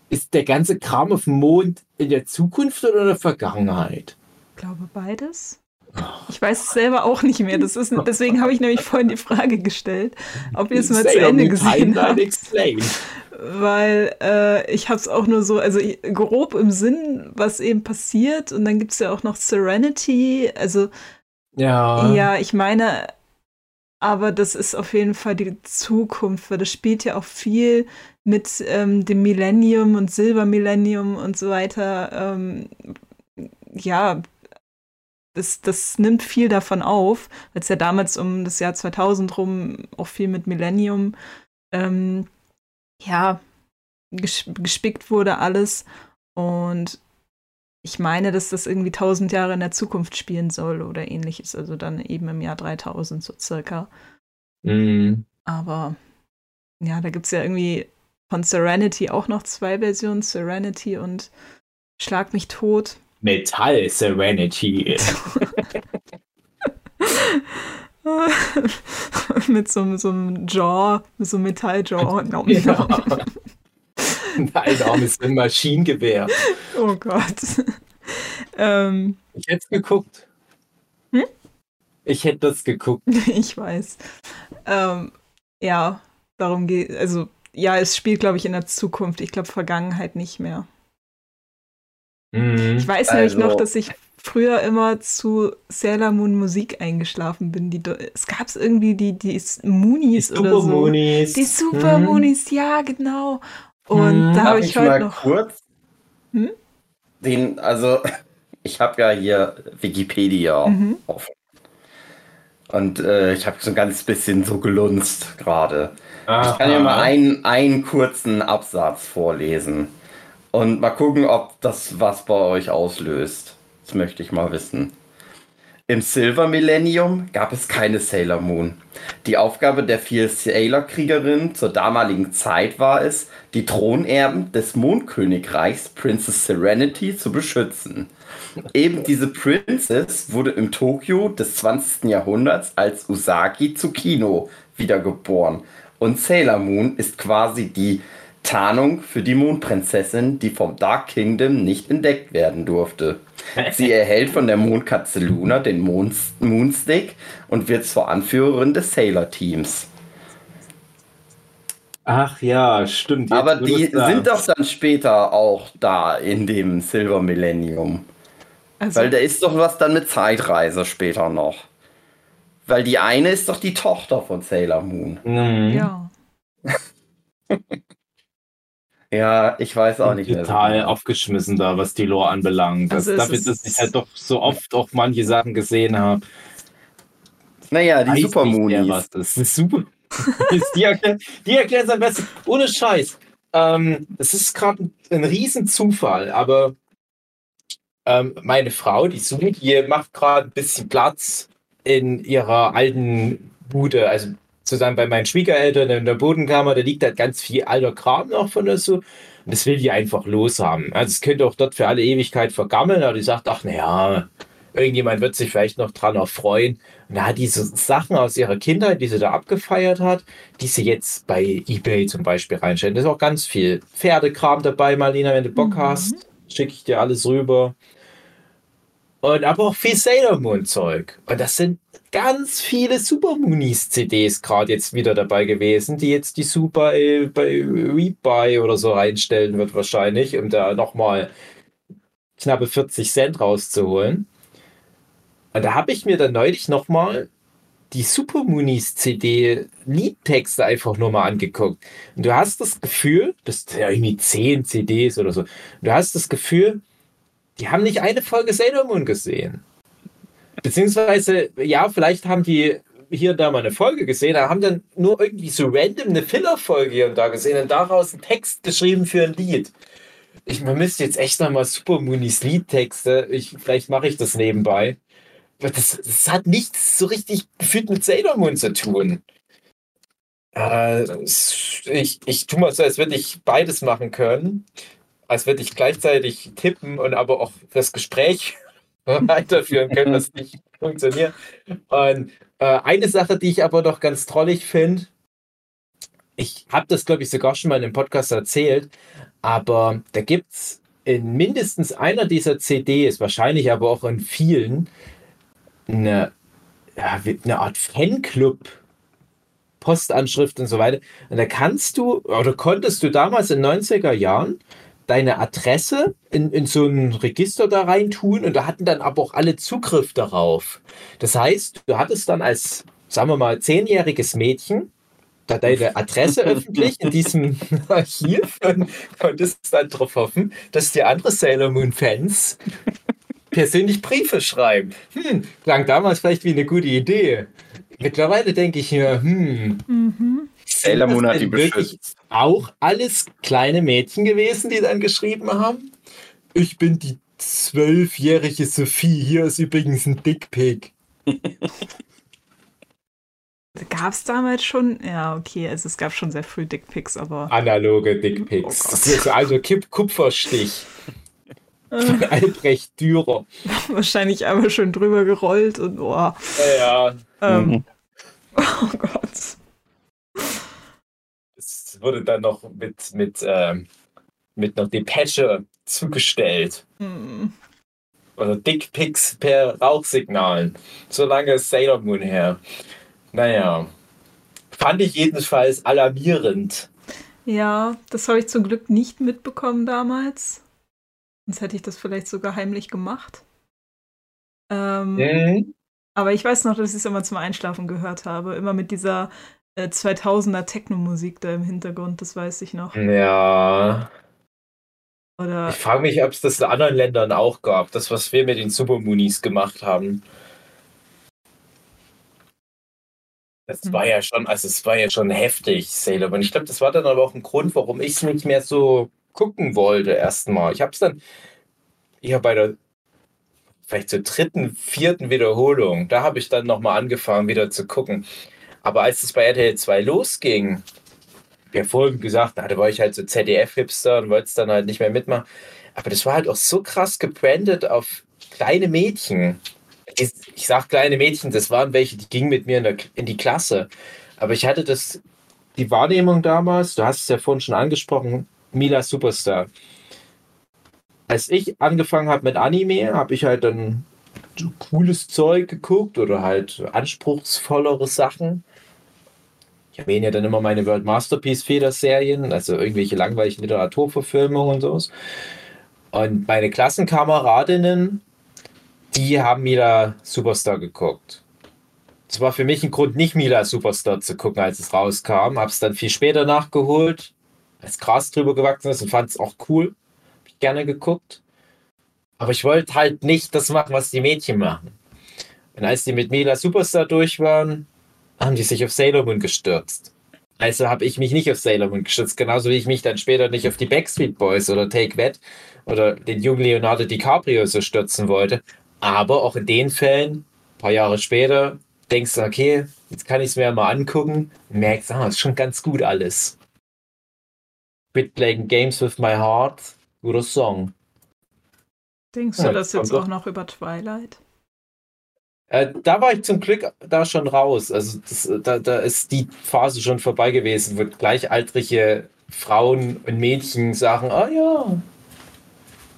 ist der ganze Kram auf dem Mond in der Zukunft oder in der Vergangenheit?
Ich glaube beides. Ich weiß es selber auch nicht mehr. Das ist, deswegen habe ich nämlich vorhin die Frage gestellt, ob ihr es mal zu Ende gesehen habt weil äh, ich habe es auch nur so, also grob im Sinn, was eben passiert. Und dann gibt es ja auch noch Serenity. Also ja. ja, ich meine, aber das ist auf jeden Fall die Zukunft, weil das spielt ja auch viel mit ähm, dem Millennium und Silbermillennium und so weiter. Ähm, ja, das, das nimmt viel davon auf, weil es ja damals um das Jahr 2000 rum auch viel mit Millennium ähm, ja, gespickt wurde alles. Und ich meine, dass das irgendwie tausend Jahre in der Zukunft spielen soll oder ähnliches. Also dann eben im Jahr 3000 so circa. Mhm. Aber ja, da gibt es ja irgendwie von Serenity auch noch zwei Versionen, Serenity und Schlag mich tot.
Metall Serenity.
mit so, so einem Jaw, mit so einem Metalljaw. No.
Ein Arm ist ein Maschinengewehr.
Oh Gott. ähm,
ich hätte es geguckt. Hm? Ich hätte das geguckt.
ich weiß. Ähm, ja, darum geht Also, ja, es spielt, glaube ich, in der Zukunft. Ich glaube, Vergangenheit nicht mehr. Mhm. Ich weiß also, nämlich noch, dass ich früher immer zu Sailor Moon Musik eingeschlafen bin. Die, es gab irgendwie die, die Moonies die oder so. Moonies. Die Super hm. Moonies, ja, genau. Und hm. da habe ich, ich heute noch. Kurz
hm? Den, also, ich habe ja hier Wikipedia mhm. offen. Und äh, ich habe so ein ganz bisschen so gelunzt gerade. Ich kann ja mal einen, einen kurzen Absatz vorlesen. Und mal gucken, ob das was bei euch auslöst. Das möchte ich mal wissen. Im Silver Millennium gab es keine Sailor Moon. Die Aufgabe der vier Sailor-Kriegerinnen zur damaligen Zeit war es, die Thronerben des Mondkönigreichs Princess Serenity zu beschützen. Eben diese Princess wurde im Tokio des 20. Jahrhunderts als Usagi Tsukino wiedergeboren. Und Sailor Moon ist quasi die Tarnung für die Mondprinzessin, die vom Dark Kingdom nicht entdeckt werden durfte. Sie erhält von der Mondkatze Luna den Moonstick und wird zur Anführerin des Sailor-Teams.
Ach ja, stimmt.
Aber die sind doch dann später auch da in dem Silver Millennium. Also. Weil da ist doch was dann mit Zeitreise später noch. Weil die eine ist doch die Tochter von Sailor Moon. Mhm. Ja. Ja, ich weiß auch nicht
mehr. Total so aufgeschmissen da, was die Lore anbelangt. Also das, dafür, dass ich halt doch so oft auch manche Sachen gesehen habe.
Naja, die Super Moonies. Was
das ist super. die erklären die erklären es am besten. Ohne Scheiß. Ähm, das ist gerade ein, ein Riesenzufall, aber ähm, meine Frau, die sucht, die macht gerade ein bisschen Platz in ihrer alten Bude. Also zusammen bei meinen Schwiegereltern in der Bodenkammer, da liegt halt ganz viel alter Kram noch von der so. Und das will die einfach loshaben. Also es könnte auch dort für alle Ewigkeit vergammeln, aber die sagt, ach naja, Irgendjemand wird sich vielleicht noch dran erfreuen. Und da hat diese Sachen aus ihrer Kindheit, die sie da abgefeiert hat, die sie jetzt bei eBay zum Beispiel reinstellen. Da ist auch ganz viel Pferdekram dabei, Marlina, wenn du Bock mhm. hast. Schicke ich dir alles rüber. Und aber auch viel Sailor Moon Zeug. Und das sind ganz viele Super Moonies CDs gerade jetzt wieder dabei gewesen, die jetzt die Super bei Rebuy oder so reinstellen wird wahrscheinlich, um da nochmal knappe 40 Cent rauszuholen. Und da habe ich mir dann neulich nochmal die Super Moonies CD Liedtexte einfach nur mal angeguckt. Und du hast das Gefühl, das sind ja irgendwie 10 CDs oder so. Du hast das Gefühl, die haben nicht eine Folge Sailor Moon gesehen. Beziehungsweise, ja, vielleicht haben die hier und da mal eine Folge gesehen, aber haben dann nur irgendwie so random eine Filler-Folge hier und da gesehen und daraus einen Text geschrieben für ein Lied. Ich vermisse jetzt echt nochmal Super Moonies Liedtexte. Ich, vielleicht mache ich das nebenbei. Das, das, hat nichts so richtig gefühlt mit Sailor Moon zu tun. Äh, ich, ich tue mal so, als würde ich beides machen können. Als würde ich gleichzeitig tippen und aber auch das Gespräch weiterführen können, was nicht funktioniert. Und äh, eine Sache, die ich aber noch ganz trollig finde, ich habe das, glaube ich, sogar schon mal in einem Podcast erzählt, aber da gibt es in mindestens einer dieser CDs, wahrscheinlich aber auch in vielen, eine, ja, eine Art Fanclub. Postanschrift und so weiter. Und da kannst du oder konntest du damals in den 90er Jahren deine Adresse in, in so ein Register da rein tun und da hatten dann aber auch alle Zugriff darauf. Das heißt, du hattest dann als, sagen wir mal, zehnjähriges Mädchen da deine Adresse öffentlich in diesem Archiv und konntest dann darauf hoffen, dass die andere Sailor Moon Fans persönlich Briefe schreiben. Hm, klang damals vielleicht wie eine gute Idee. Mittlerweile denke ich mir, hm, mhm. Sailor Moon hat die beschützt. Auch alles kleine Mädchen gewesen, die dann geschrieben haben. Ich bin die zwölfjährige Sophie. Hier ist übrigens ein Dickpick.
Gab es damals schon? Ja, okay, also es gab schon sehr früh Dickpics, aber.
Analoge Dickpics. Oh also Kipp Kupferstich. Von Albrecht Dürer.
Wahrscheinlich einmal schön drüber gerollt und oh. Ja.
ja. Ähm,
mhm. Oh Gott
wurde dann noch mit, mit, ähm, mit einer Depesche zugestellt. Mhm. Oder Dickpics per Rauchsignalen. So lange ist Sailor Moon her. Naja. Fand ich jedenfalls alarmierend.
Ja, das habe ich zum Glück nicht mitbekommen damals. Sonst hätte ich das vielleicht sogar heimlich gemacht. Ähm, mhm. Aber ich weiß noch, dass ich es immer zum Einschlafen gehört habe. Immer mit dieser 2000er äh, Techno-Musik da im Hintergrund, das weiß ich noch.
Ja. Oder ich frage mich, ob es das in anderen Ländern auch gab. Das, was wir mit den Supermoonies gemacht haben. Das hm. war ja schon, also es war ja schon heftig, Sailor Moon. Ich glaube, das war dann aber auch ein Grund, warum ich es nicht mehr so gucken wollte erstmal. Ich habe es dann eher bei der vielleicht zur dritten, vierten Wiederholung, da habe ich dann nochmal angefangen, wieder zu gucken. Aber als es bei RTL 2 losging, ja vorhin gesagt, da war ich halt so ZDF-Hipster und wollte es dann halt nicht mehr mitmachen. Aber das war halt auch so krass gebrandet auf kleine Mädchen. Ich, ich sag kleine Mädchen, das waren welche, die gingen mit mir in, der, in die Klasse. Aber ich hatte das, die Wahrnehmung damals, du hast es ja vorhin schon angesprochen, Mila Superstar. Als ich angefangen habe mit Anime, habe ich halt dann cooles Zeug geguckt oder halt anspruchsvollere Sachen. Ich erwähne ja dann immer meine World Masterpiece Feder-Serien, also irgendwelche langweiligen Literaturverfilmungen und so. Und meine Klassenkameradinnen, die haben Mila Superstar geguckt. Das war für mich ein Grund, nicht Mila Superstar zu gucken, als es rauskam. Hab's dann viel später nachgeholt, als Gras drüber gewachsen ist und fand es auch cool. Hab ich gerne geguckt. Aber ich wollte halt nicht das machen, was die Mädchen machen. Und als die mit Mila Superstar durch waren, haben die sich auf Sailor Moon gestürzt. Also habe ich mich nicht auf Sailor Moon gestürzt, genauso wie ich mich dann später nicht auf die Backstreet Boys oder Take That oder den jungen Leonardo DiCaprio so stürzen wollte. Aber auch in den Fällen, ein paar Jahre später, denkst du, okay, jetzt kann ich es mir mal angucken merkst, ah, ist schon ganz gut alles. Quit playing games with my heart, guter Song.
Denkst du ja, das jetzt auch noch über Twilight?
Äh, da war ich zum Glück da schon raus. Also das, da, da ist die Phase schon vorbei gewesen, wo gleichaltrige Frauen und Mädchen sagen, ah ja,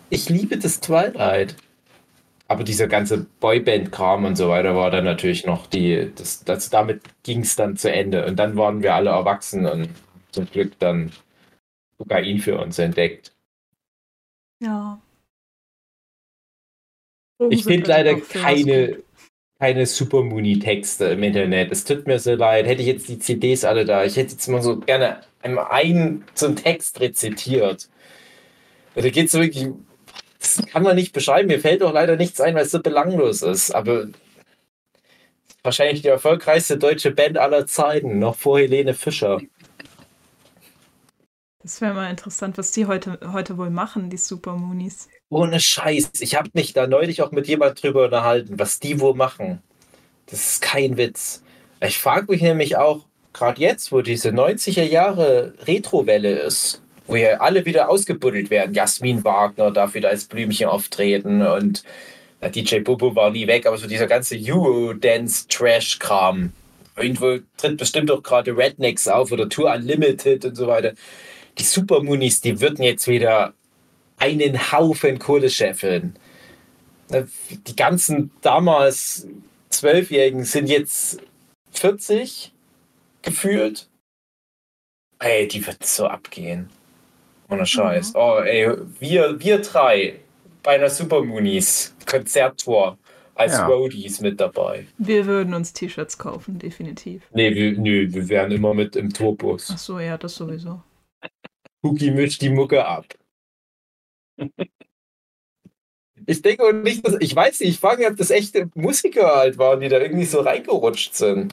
ich liebe das Twilight. Aber dieser ganze Boyband-Kram und so weiter war dann natürlich noch die, das, das damit ging es dann zu Ende. Und dann waren wir alle erwachsen und zum Glück dann sogar ihn für uns entdeckt.
Ja.
Ich finde leider keine, keine Super Mooney-Texte im Internet. Es tut mir so leid. Hätte ich jetzt die CDs alle da, ich hätte jetzt mal so gerne einen zum Text rezitiert. Da geht es wirklich. Das kann man nicht beschreiben. Mir fällt auch leider nichts ein, weil es so belanglos ist. Aber wahrscheinlich die erfolgreichste deutsche Band aller Zeiten, noch vor Helene Fischer.
Das wäre mal interessant, was die heute, heute wohl machen, die Super Moonies.
Ohne Scheiß. Ich habe mich da neulich auch mit jemand drüber unterhalten, was die wohl machen. Das ist kein Witz. Ich frage mich nämlich auch, gerade jetzt, wo diese 90er Jahre Retrowelle ist, wo ja alle wieder ausgebuddelt werden. Jasmin Wagner darf wieder als Blümchen auftreten und na, DJ Bobo war nie weg, aber so dieser ganze Euro-Dance-Trash-Kram. Irgendwo tritt bestimmt auch gerade Rednecks auf oder Tour Unlimited und so weiter die Supermunis, die würden jetzt wieder einen Haufen Kohle scheffeln. Die ganzen damals Zwölfjährigen sind jetzt 40 gefühlt. Ey, die wird so abgehen. Ohne Scheiß. Mhm. Oh, ey, wir, wir drei bei einer Supermoonies Konzerttour als ja. Roadies mit dabei.
Wir würden uns T-Shirts kaufen, definitiv.
Nee, wir, nö, wir wären immer mit im Tourbus.
Ach so, ja, das sowieso.
Cookie mischt die Mucke ab. Ich denke nicht, dass, ich weiß nicht, ich frage mich, ob das echte Musiker halt waren, die da irgendwie so reingerutscht sind.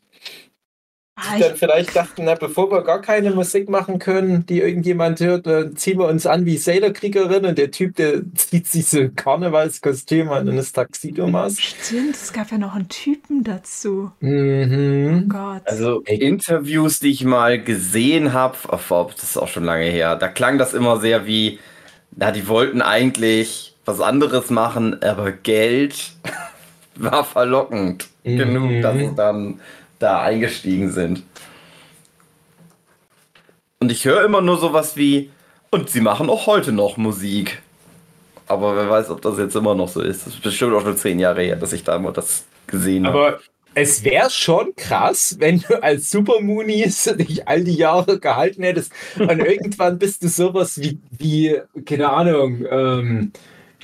Ah, die dann vielleicht dachten, na, bevor wir gar keine Musik machen können, die irgendjemand hört, dann ziehen wir uns an wie Sailor-Kriegerin und der Typ, der zieht sich so Karnevalskostüm an und ist Taxidomas.
Stimmt, es gab ja noch einen Typen dazu.
Mhm.
Oh Gott. Also Interviews, die ich mal gesehen habe, oh, das ist auch schon lange her, da klang das immer sehr wie, na, die wollten eigentlich was anderes machen, aber Geld war verlockend mhm. genug, dass es dann da eingestiegen sind. Und ich höre immer nur sowas wie, und sie machen auch heute noch Musik. Aber wer weiß, ob das jetzt immer noch so ist. Das ist bestimmt auch schon zehn Jahre her, dass ich da mal das gesehen habe.
Aber es wäre schon krass, wenn du als Super Moonies dich all die Jahre gehalten hättest und irgendwann bist du sowas wie, wie keine Ahnung, ähm,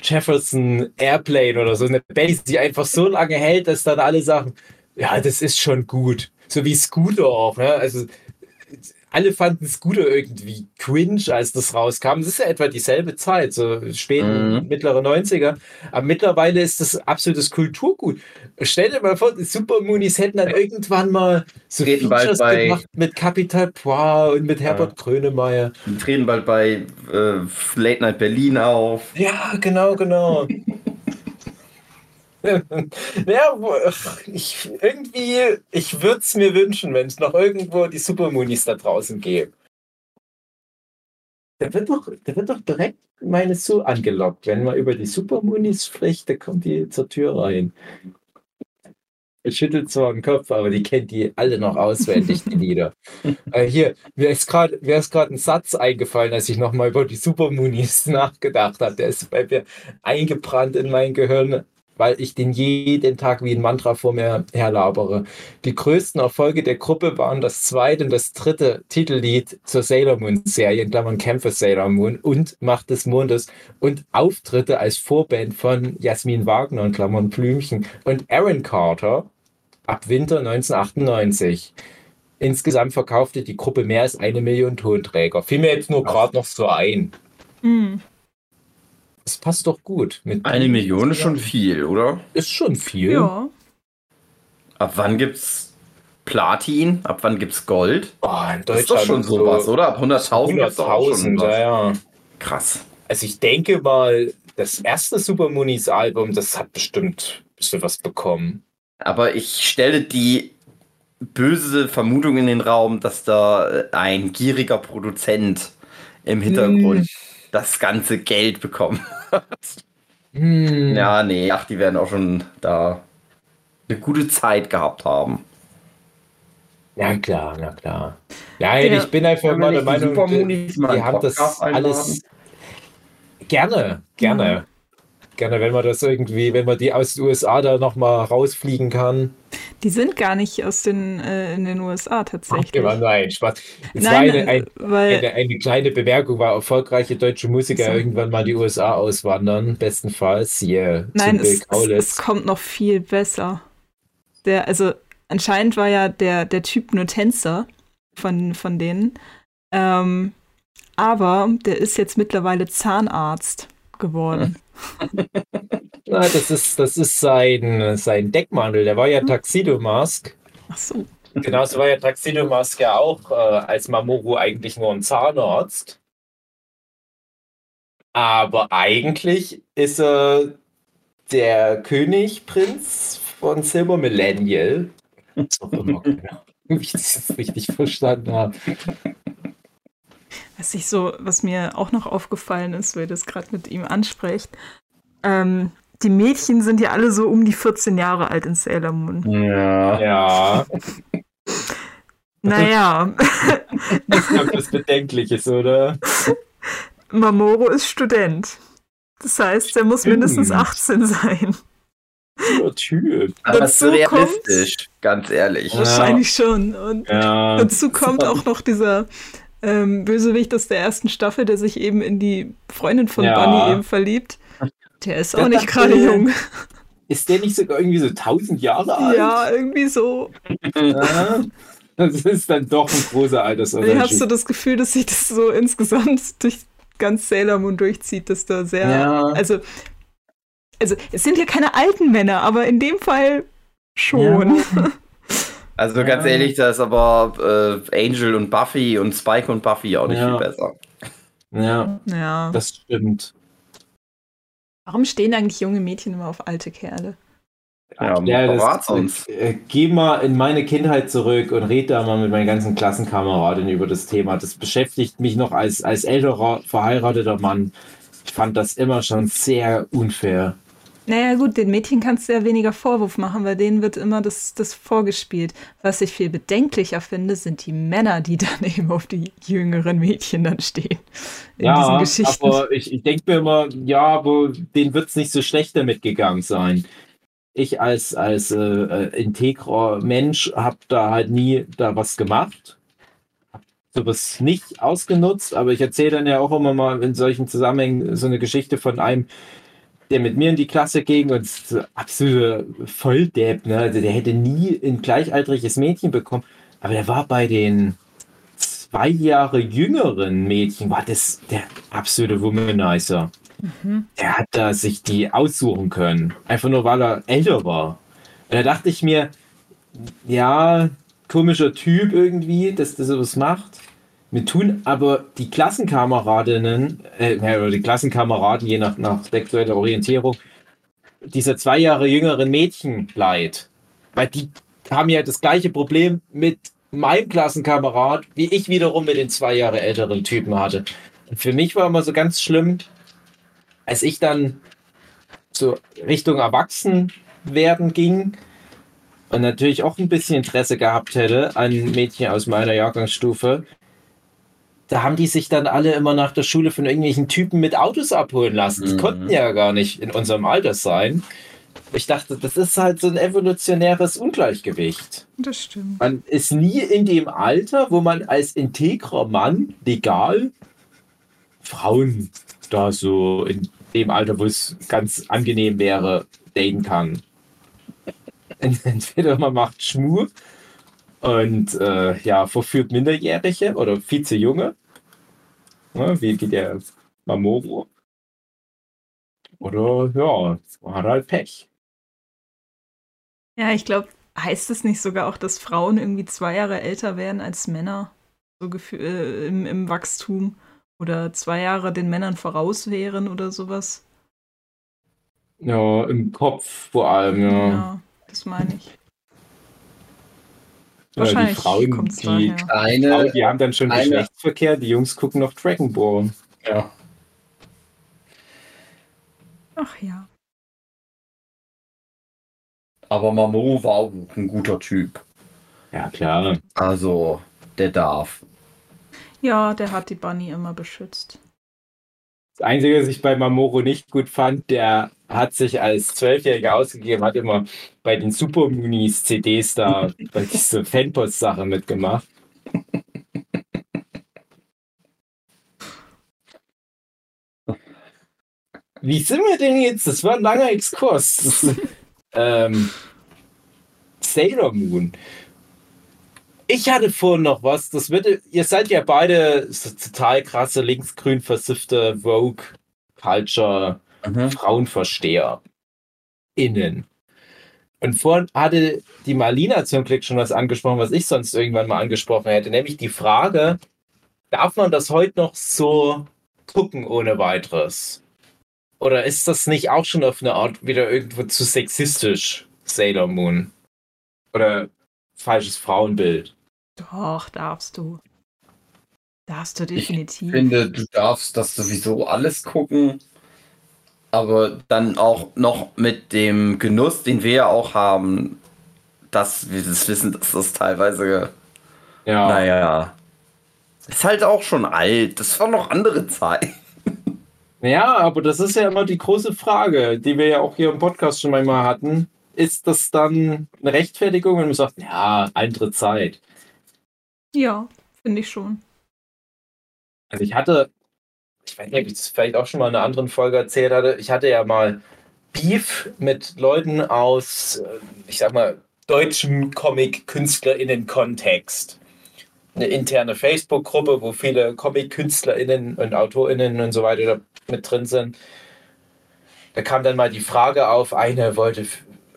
Jefferson Airplane oder so eine Base, die einfach so lange hält, dass dann alle sagen, ja, das ist schon gut. So wie Scooter auch, ne? Also alle fanden Scooter irgendwie cringe, als das rauskam. Das ist ja etwa dieselbe Zeit, so späten, mhm. mittlere 90er. Aber mittlerweile ist das absolutes Kulturgut. Stell dir mal vor, die Super Moonies hätten dann irgendwann mal so
treten Features
gemacht mit Capital Bra und mit Herbert ja. Grönemeyer.
Die treten bald bei äh, Late Night Berlin auf.
Ja, genau, genau. ja, ich, irgendwie, ich würde es mir wünschen, wenn es noch irgendwo die Supermoonies da draußen gäbe. Da wird doch, da wird doch direkt meine so angelockt. Wenn man über die Supermoonies spricht, da kommt die zur Tür rein. Ich schüttelt zwar den Kopf, aber die kennt die alle noch auswendig, die Lieder. äh, hier, mir ist gerade ein Satz eingefallen, als ich nochmal über die Supermoonies nachgedacht habe. Der ist bei mir eingebrannt in mein Gehirn weil ich den jeden Tag wie ein Mantra vor mir herlabere. Die größten Erfolge der Gruppe waren das zweite und das dritte Titellied zur Sailor Moon Serie, in Klammern Kämpfe Sailor Moon und Macht des Mondes und Auftritte als Vorband von Jasmin Wagner und Klammern Blümchen und Aaron Carter ab Winter 1998. Insgesamt verkaufte die Gruppe mehr als eine Million Tonträger. Fiel mir jetzt nur gerade noch so ein. Mhm. Das passt doch gut.
Mit Eine Million ist schon viel, oder?
Ist schon viel.
Ja.
Ab wann gibt's Platin? Ab wann gibt's Gold?
Oh, in Deutschland
das ist doch schon sowas, oder? Ab 100.000
100.000, ja, ja.
Krass.
Also ich denke mal, das erste Super Moonies Album, das hat bestimmt ein bisschen was bekommen.
Aber ich stelle die böse Vermutung in den Raum, dass da ein gieriger Produzent im Hintergrund hm das ganze Geld bekommen. Hm. Ja, nee, ach, die werden auch schon da eine gute Zeit gehabt haben.
Ja, klar, na klar. Nein, ja, ich bin einfach immer der Meinung, die, die haben das alles. Gerne, gerne. Mhm. Gerne, wenn man das irgendwie, wenn man die aus den USA da nochmal rausfliegen kann.
Die sind gar nicht aus den, äh, in den USA tatsächlich.
Ach, nein, Spaß. Es nein, war eine, ein, weil, eine, eine, kleine Bemerkung, war erfolgreiche deutsche Musiker so. irgendwann mal in die USA auswandern, bestenfalls. Hier,
nein, es, es, es, kommt noch viel besser. Der, also anscheinend war ja der, der Typ nur Tänzer von, von denen. Ähm, aber der ist jetzt mittlerweile Zahnarzt geworden.
Na, das ist, das ist sein, sein Deckmantel. Der war ja hm. Tuxedo Mask.
Ach so.
Genauso war ja Tuxedo Mask ja auch äh, als Mamoru eigentlich nur ein Zahnarzt. Aber eigentlich ist er der Königprinz von Silver Millennial. Was immer genau, wie ich das jetzt richtig verstanden habe.
Was ich so, was mir auch noch aufgefallen ist, weil das gerade mit ihm ansprecht, ähm, die Mädchen sind ja alle so um die 14 Jahre alt in Sailor Moon.
Ja. Ja.
Naja.
Das ist etwas Bedenkliches, oder?
Mamoru ist Student. Das heißt, er muss mindestens 18 sein.
Ja, Typ.
Aber das ist realistisch, kommt, ganz ehrlich.
Wahrscheinlich ja. schon. Und ja. dazu kommt auch noch dieser ähm, Bösewicht aus der ersten Staffel, der sich eben in die Freundin von ja. Bunny eben verliebt. Der ist auch nicht gerade jung.
Ist der nicht sogar irgendwie so 1000 Jahre alt?
Ja, irgendwie so.
Ja, das ist dann doch ein großer Altersunterschied.
Ich habe so das Gefühl, dass sich das so insgesamt durch ganz Sailor Moon durchzieht, dass da sehr. Ja. Also, also, es sind ja keine alten Männer, aber in dem Fall schon. Ja.
Also ganz ja. ehrlich, da ist aber äh, Angel und Buffy und Spike und Buffy auch nicht ja. viel besser.
Ja, ja, das stimmt.
Warum stehen eigentlich junge Mädchen immer auf alte Kerle?
Ja, ja das, uns. Äh, geh mal in meine Kindheit zurück und red da mal mit meinen ganzen Klassenkameraden über das Thema. Das beschäftigt mich noch als, als älterer, verheirateter Mann. Ich fand das immer schon sehr unfair.
Naja, gut, den Mädchen kannst du ja weniger Vorwurf machen, weil denen wird immer das, das vorgespielt. Was ich viel bedenklicher finde, sind die Männer, die dann eben auf die jüngeren Mädchen dann stehen.
ja, aber ich, ich denke mir immer, ja, aber denen wird es nicht so schlecht damit gegangen sein. Ich als, als äh, äh integrer Mensch habe da halt nie da was gemacht. Sowas nicht ausgenutzt, aber ich erzähle dann ja auch immer mal in solchen Zusammenhängen so eine Geschichte von einem, der mit mir in die Klasse ging und so absolute Volldepp, ne? Also der hätte nie ein gleichaltriges Mädchen bekommen. Aber der war bei den zwei Jahre jüngeren Mädchen, war das der absolute Womanizer. Mhm. Der hat da sich die aussuchen können. Einfach nur, weil er älter war. Und da dachte ich mir, ja, komischer Typ irgendwie, dass der sowas macht. Mir tun aber die Klassenkameradinnen, äh, oder die Klassenkameraden, je nach, nach sexueller Orientierung, dieser zwei Jahre jüngeren Mädchen leid. Weil die haben ja das gleiche Problem mit meinem Klassenkamerad, wie ich wiederum mit den zwei Jahre älteren Typen hatte. Und für mich war immer so ganz schlimm, als ich dann so Richtung Erwachsen werden ging und natürlich auch ein bisschen Interesse gehabt hätte an Mädchen aus meiner Jahrgangsstufe, da haben die sich dann alle immer nach der Schule von irgendwelchen Typen mit Autos abholen lassen. Die mhm. konnten ja gar nicht in unserem Alter sein. Ich dachte, das ist halt so ein evolutionäres Ungleichgewicht.
Das stimmt.
Man ist nie in dem Alter, wo man als integrer Mann legal Frauen da so in dem Alter, wo es ganz angenehm wäre, daten kann. Entweder man macht Schmur und äh, ja, verführt Minderjährige oder Vize-Junge, ne, wie, wie der Mamoru. Oder ja, hat halt Pech.
Ja, ich glaube, heißt es nicht sogar auch, dass Frauen irgendwie zwei Jahre älter werden als Männer? So äh, im, im Wachstum. Oder zwei Jahre den Männern voraus wären oder sowas?
Ja, im Kopf vor allem, ja.
Ja, das meine ich.
Wahrscheinlich die Frauen, die, kleine, Frauen, die haben dann schon eine, Geschlechtsverkehr, die Jungs gucken noch Dragon Ball. Ja.
Ach ja.
Aber Mamoru war auch ein guter Typ.
Ja, klar.
Also, der darf.
Ja, der hat die Bunny immer beschützt.
Das Einzige, was ich bei Mamoru nicht gut fand, der hat sich als Zwölfjähriger ausgegeben, hat immer bei den Super Munis CDs da bei dieser Fanpost-Sache mitgemacht. Wie sind wir denn jetzt? Das war ein langer Exkurs. ähm, Sailor Moon. Ich hatte vorhin noch was. Das wird, ihr seid ja beide so total krasse linksgrün versiffte Vogue Culture
Mhm.
Frauenversteher innen. Und vorhin hatte die Marlina zum Glück schon was angesprochen, was ich sonst irgendwann mal angesprochen hätte, nämlich die Frage, darf man das heute noch so gucken ohne weiteres? Oder ist das nicht auch schon auf eine Art wieder irgendwo zu sexistisch, Sailor Moon? Oder falsches Frauenbild?
Doch, darfst du. Darfst du definitiv.
Ich finde, du darfst das sowieso alles gucken, aber dann auch noch mit dem Genuss, den wir ja auch haben, dass wir das wissen, dass das teilweise,
Ja.
naja, ist halt auch schon alt. Das war noch andere Zeit.
Ja, aber das ist ja immer die große Frage, die wir ja auch hier im Podcast schon einmal hatten. Ist das dann eine Rechtfertigung, wenn man sagt, ja, andere Zeit?
Ja, finde ich schon.
Also ich hatte, ich weiß nicht, ob ich das vielleicht auch schon mal in einer anderen Folge erzählt hatte, ich hatte ja mal Beef mit Leuten aus, äh, ich sag mal, deutschem Comic-KünstlerInnen-Kontext. Eine interne Facebook-Gruppe, wo viele Comic-KünstlerInnen und AutorInnen und so weiter mit drin sind. Da kam dann mal die Frage auf, eine wollte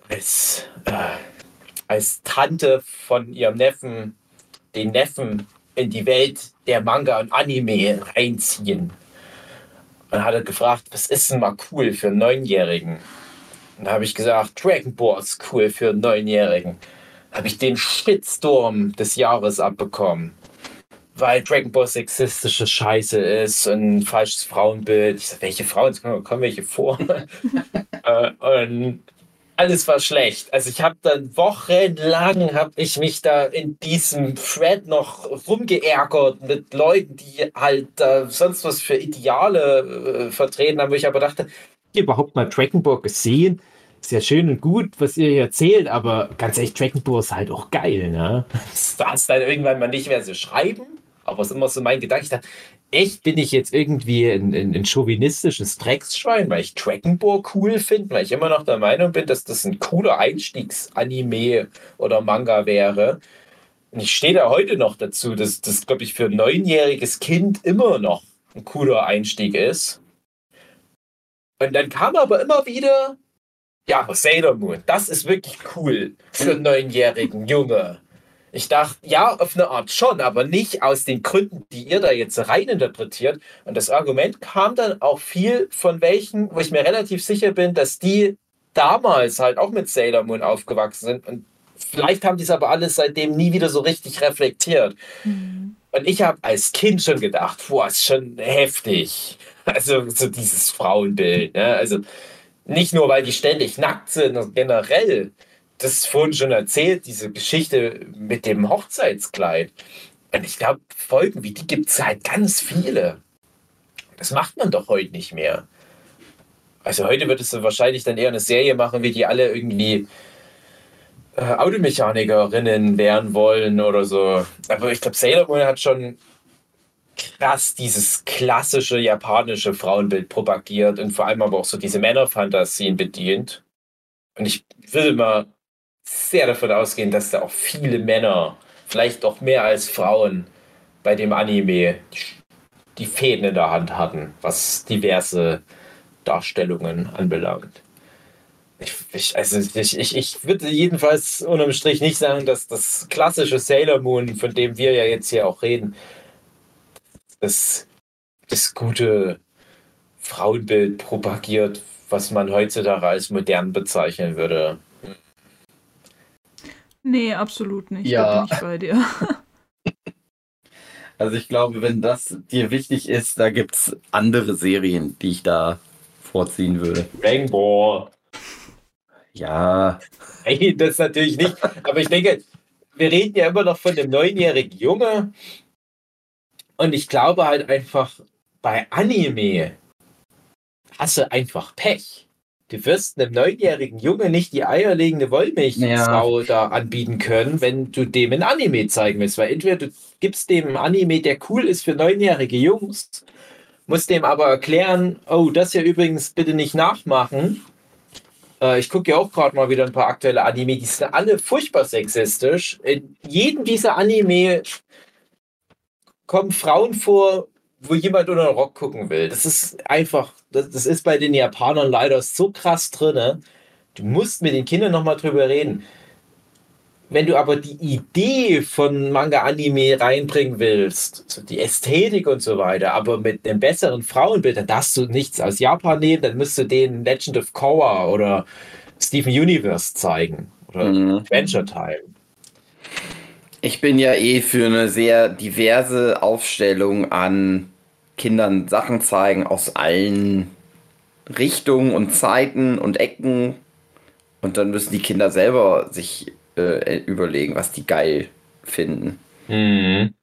als, äh, als Tante von ihrem Neffen den Neffen in die Welt der Manga und Anime reinziehen. Und hat er gefragt, was ist denn mal cool für einen Neunjährigen? Und da habe ich gesagt, Dragon Ball ist cool für einen Neunjährigen. Habe ich den Shitstorm des Jahres abbekommen. Weil Dragon Ball sexistische Scheiße ist und ein falsches Frauenbild. Ich sag, welche Frauen? Kommen welche vor. äh, und alles war schlecht. Also ich habe dann wochenlang habe ich mich da in diesem Thread noch rumgeärgert mit Leuten, die halt äh, sonst was für Ideale äh, vertreten haben, wo ich aber dachte, habt ihr überhaupt mal Dragon Ball gesehen? Ist ja schön und gut, was ihr hier erzählt, aber ganz ehrlich, Dragon Ball ist halt auch geil, ne? Das darfst dann irgendwann mal nicht mehr so schreiben, aber es ist immer so mein Gedanke. Ich dachte, echt bin ich jetzt irgendwie ein, ein, ein chauvinistisches Drecksschwein, weil ich Dragon Ball cool finde, weil ich immer noch der Meinung bin, dass das ein cooler Einstiegsanime oder Manga wäre. Und ich stehe da heute noch dazu, dass das, glaube ich, für ein neunjähriges Kind immer noch ein cooler Einstieg ist. Und dann kam aber immer wieder, ja, Sailor Moon, das ist wirklich cool für einen neunjährigen Junge. Ich dachte, ja, auf eine Art schon, aber nicht aus den Gründen, die ihr da jetzt reininterpretiert. Und das Argument kam dann auch viel von welchen, wo ich mir relativ sicher bin, dass die damals halt auch mit Sailor Moon aufgewachsen sind. Und vielleicht haben die es aber alles seitdem nie wieder so richtig reflektiert.
Mhm.
Und ich habe als Kind schon gedacht, boah, ist schon heftig. Also so dieses Frauenbild. Ne? Also nicht nur, weil die ständig nackt sind, sondern generell. Das vorhin schon erzählt, diese Geschichte mit dem Hochzeitskleid. Und ich glaube, Folgen wie die gibt es halt ganz viele. Das macht man doch heute nicht mehr. Also heute würdest du wahrscheinlich dann eher eine Serie machen, wie die alle irgendwie äh, Automechanikerinnen werden wollen oder so. Aber ich glaube, Sailor Moon hat schon krass dieses klassische japanische Frauenbild propagiert und vor allem aber auch so diese Männerfantasien bedient. Und ich will mal sehr davon ausgehen, dass da auch viele Männer, vielleicht auch mehr als Frauen, bei dem Anime die, Fäden in der Hand hatten, was diverse Darstellungen anbelangt. Ich, ich, also ich, ich, ich würde jedenfalls unterm Strich nicht sagen, dass das klassische Sailor Moon, von dem wir ja jetzt hier auch reden, das, das gute Frauenbild propagiert, was man heutzutage als modern bezeichnen würde.
Nee, absolut nicht.
Ja.
Da bin ich bei dir.
Also ich glaube, wenn das dir wichtig ist, da gibt es andere Serien, die ich da vorziehen würde.
Ball.
Ja.
Nein, das natürlich nicht. Aber ich denke, wir reden ja immer noch von dem neunjährigen Junge. Und ich glaube halt einfach, bei Anime hast du einfach Pech. Du wirst einem neunjährigen Junge nicht die eierlegende Wollmilchsau ja. da anbieten können, wenn du dem ein Anime zeigen willst. Weil entweder du gibst dem ein Anime, der cool ist für neunjährige Jungs, musst dem aber erklären, oh, das hier übrigens bitte nicht nachmachen. Äh, ich gucke ja auch gerade mal wieder ein paar aktuelle Anime, die sind alle furchtbar sexistisch. In jedem dieser Anime kommen Frauen vor, wo jemand unter den Rock gucken will. Das ist einfach, das, das ist bei den Japanern leider so krass drin. Du musst mit den Kindern nochmal drüber reden. Wenn du aber die Idee von Manga-Anime reinbringen willst, so die Ästhetik und so weiter, aber mit einem besseren Frauenbild, dann darfst du nichts aus Japan nehmen, dann müsst du den Legend of Korra oder Steven Universe zeigen oder mhm. Adventure Time.
Ich bin ja eh für eine sehr diverse Aufstellung an Kindern Sachen zeigen aus allen Richtungen und Zeiten und Ecken. Und dann müssen die Kinder selber sich äh, überlegen, was die geil finden. Mhm.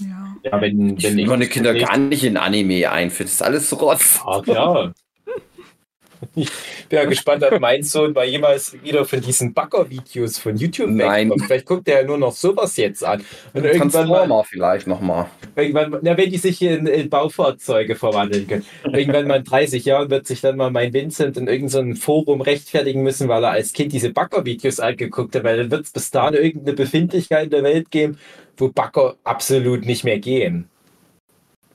Ja.
ja, wenn, wenn ich meine Kinder gar nicht in Anime einführt, ist alles Rotz.
Ach ja. Ich bin ja gespannt, ob mein Sohn mal jemals wieder von diesen Bagger-Videos von YouTube
Nein.
wegkommt. Vielleicht guckt er ja nur noch sowas jetzt an.
Und irgendwann mal, vielleicht nochmal.
Irgendwann, na, wenn die sich in, in, Baufahrzeuge verwandeln können. Irgendwann mal in 30 Jahren wird sich dann mal mein Vincent in irgendeinem so Forum rechtfertigen müssen, weil er als Kind diese Bagger-Videos angeguckt hat, weil dann wird es bis dahin irgendeine Befindlichkeit in der Welt geben, wo Bagger absolut nicht mehr gehen.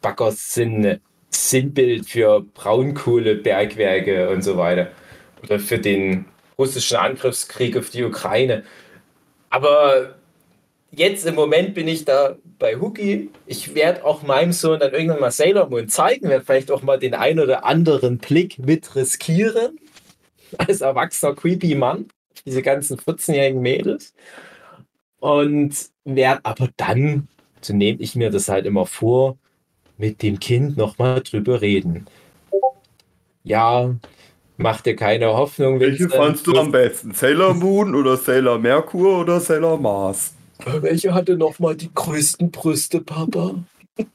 Bagger sind Sinnbild für Braunkohlebergwerke und so weiter. Oder für den russischen Angriffskrieg auf die Ukraine. Aber jetzt im Moment bin ich da bei Hookie. Ich werde auch meinem Sohn dann irgendwann mal Sailor Moon zeigen, werde vielleicht auch mal den ein oder anderen Blick mit riskieren. Als erwachsener creepy Mann. Diese ganzen 14-jährigen Mädels. Und werde aber dann, so nehme ich mir das halt immer vor, mit dem Kind nochmal drüber reden. Ja, mach dir keine Hoffnung.
Welche fandst du am besten? Sailor Moon oder Sailor Merkur oder Sailor Mars?
Welche hatte nochmal die größten Brüste, Papa?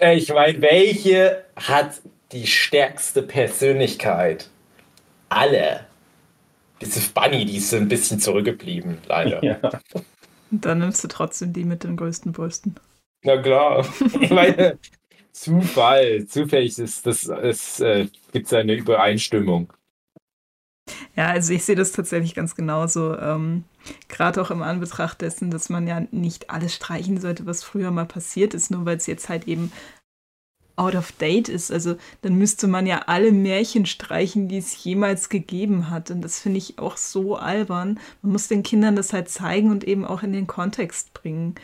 ich meine, welche hat die stärkste Persönlichkeit? Alle. Bis auf Bunny, die ist so ein bisschen zurückgeblieben, leider. Ja.
Und dann nimmst du trotzdem die mit den größten Brüsten.
Na klar. Ich meine, Zufall, zufällig ist das, es äh, gibt eine Übereinstimmung.
Ja, also ich sehe das tatsächlich ganz genauso. Ähm, Gerade auch im Anbetracht dessen, dass man ja nicht alles streichen sollte, was früher mal passiert ist, nur weil es jetzt halt eben out of date ist. Also dann müsste man ja alle Märchen streichen, die es jemals gegeben hat. Und das finde ich auch so albern. Man muss den Kindern das halt zeigen und eben auch in den Kontext bringen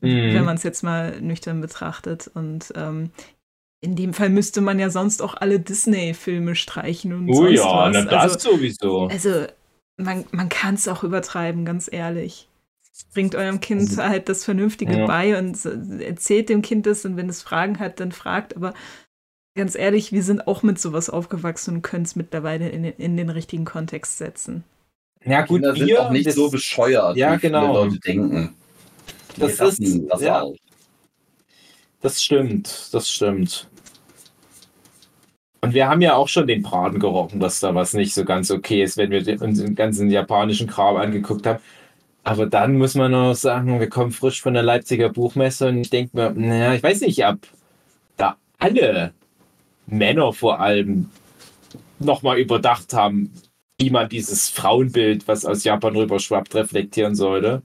mhm. wenn man es jetzt mal nüchtern betrachtet. Und ähm, in dem Fall müsste man ja sonst auch alle Disney-Filme streichen und oh sonst ja, was. Na,
das also, sowieso.
Also man, man kann es auch übertreiben, ganz ehrlich. Bringt eurem Kind also, halt das Vernünftige ja. bei und erzählt dem Kind das und wenn es Fragen hat, dann fragt. Aber ganz ehrlich, wir sind auch mit sowas aufgewachsen und können es mittlerweile in, in, den richtigen Kontext setzen.
Ja, gut, Kinder wir sind auch nicht so bescheuert,
ja, wie genau.
viele Leute denken
das ist, das, ja, das stimmt, das stimmt. Und wir haben ja auch schon den Braten gerochen, dass da was nicht so ganz okay ist, wenn wir uns den ganzen japanischen Kram angeguckt haben. Aber dann muss man noch sagen, wir kommen frisch von der Leipziger Buchmesse und ich denke mir, naja, ich weiß nicht, ob da alle Männer vor allem nochmal überdacht haben, wie man dieses Frauenbild, was aus Japan rüberschwappt, reflektieren sollte.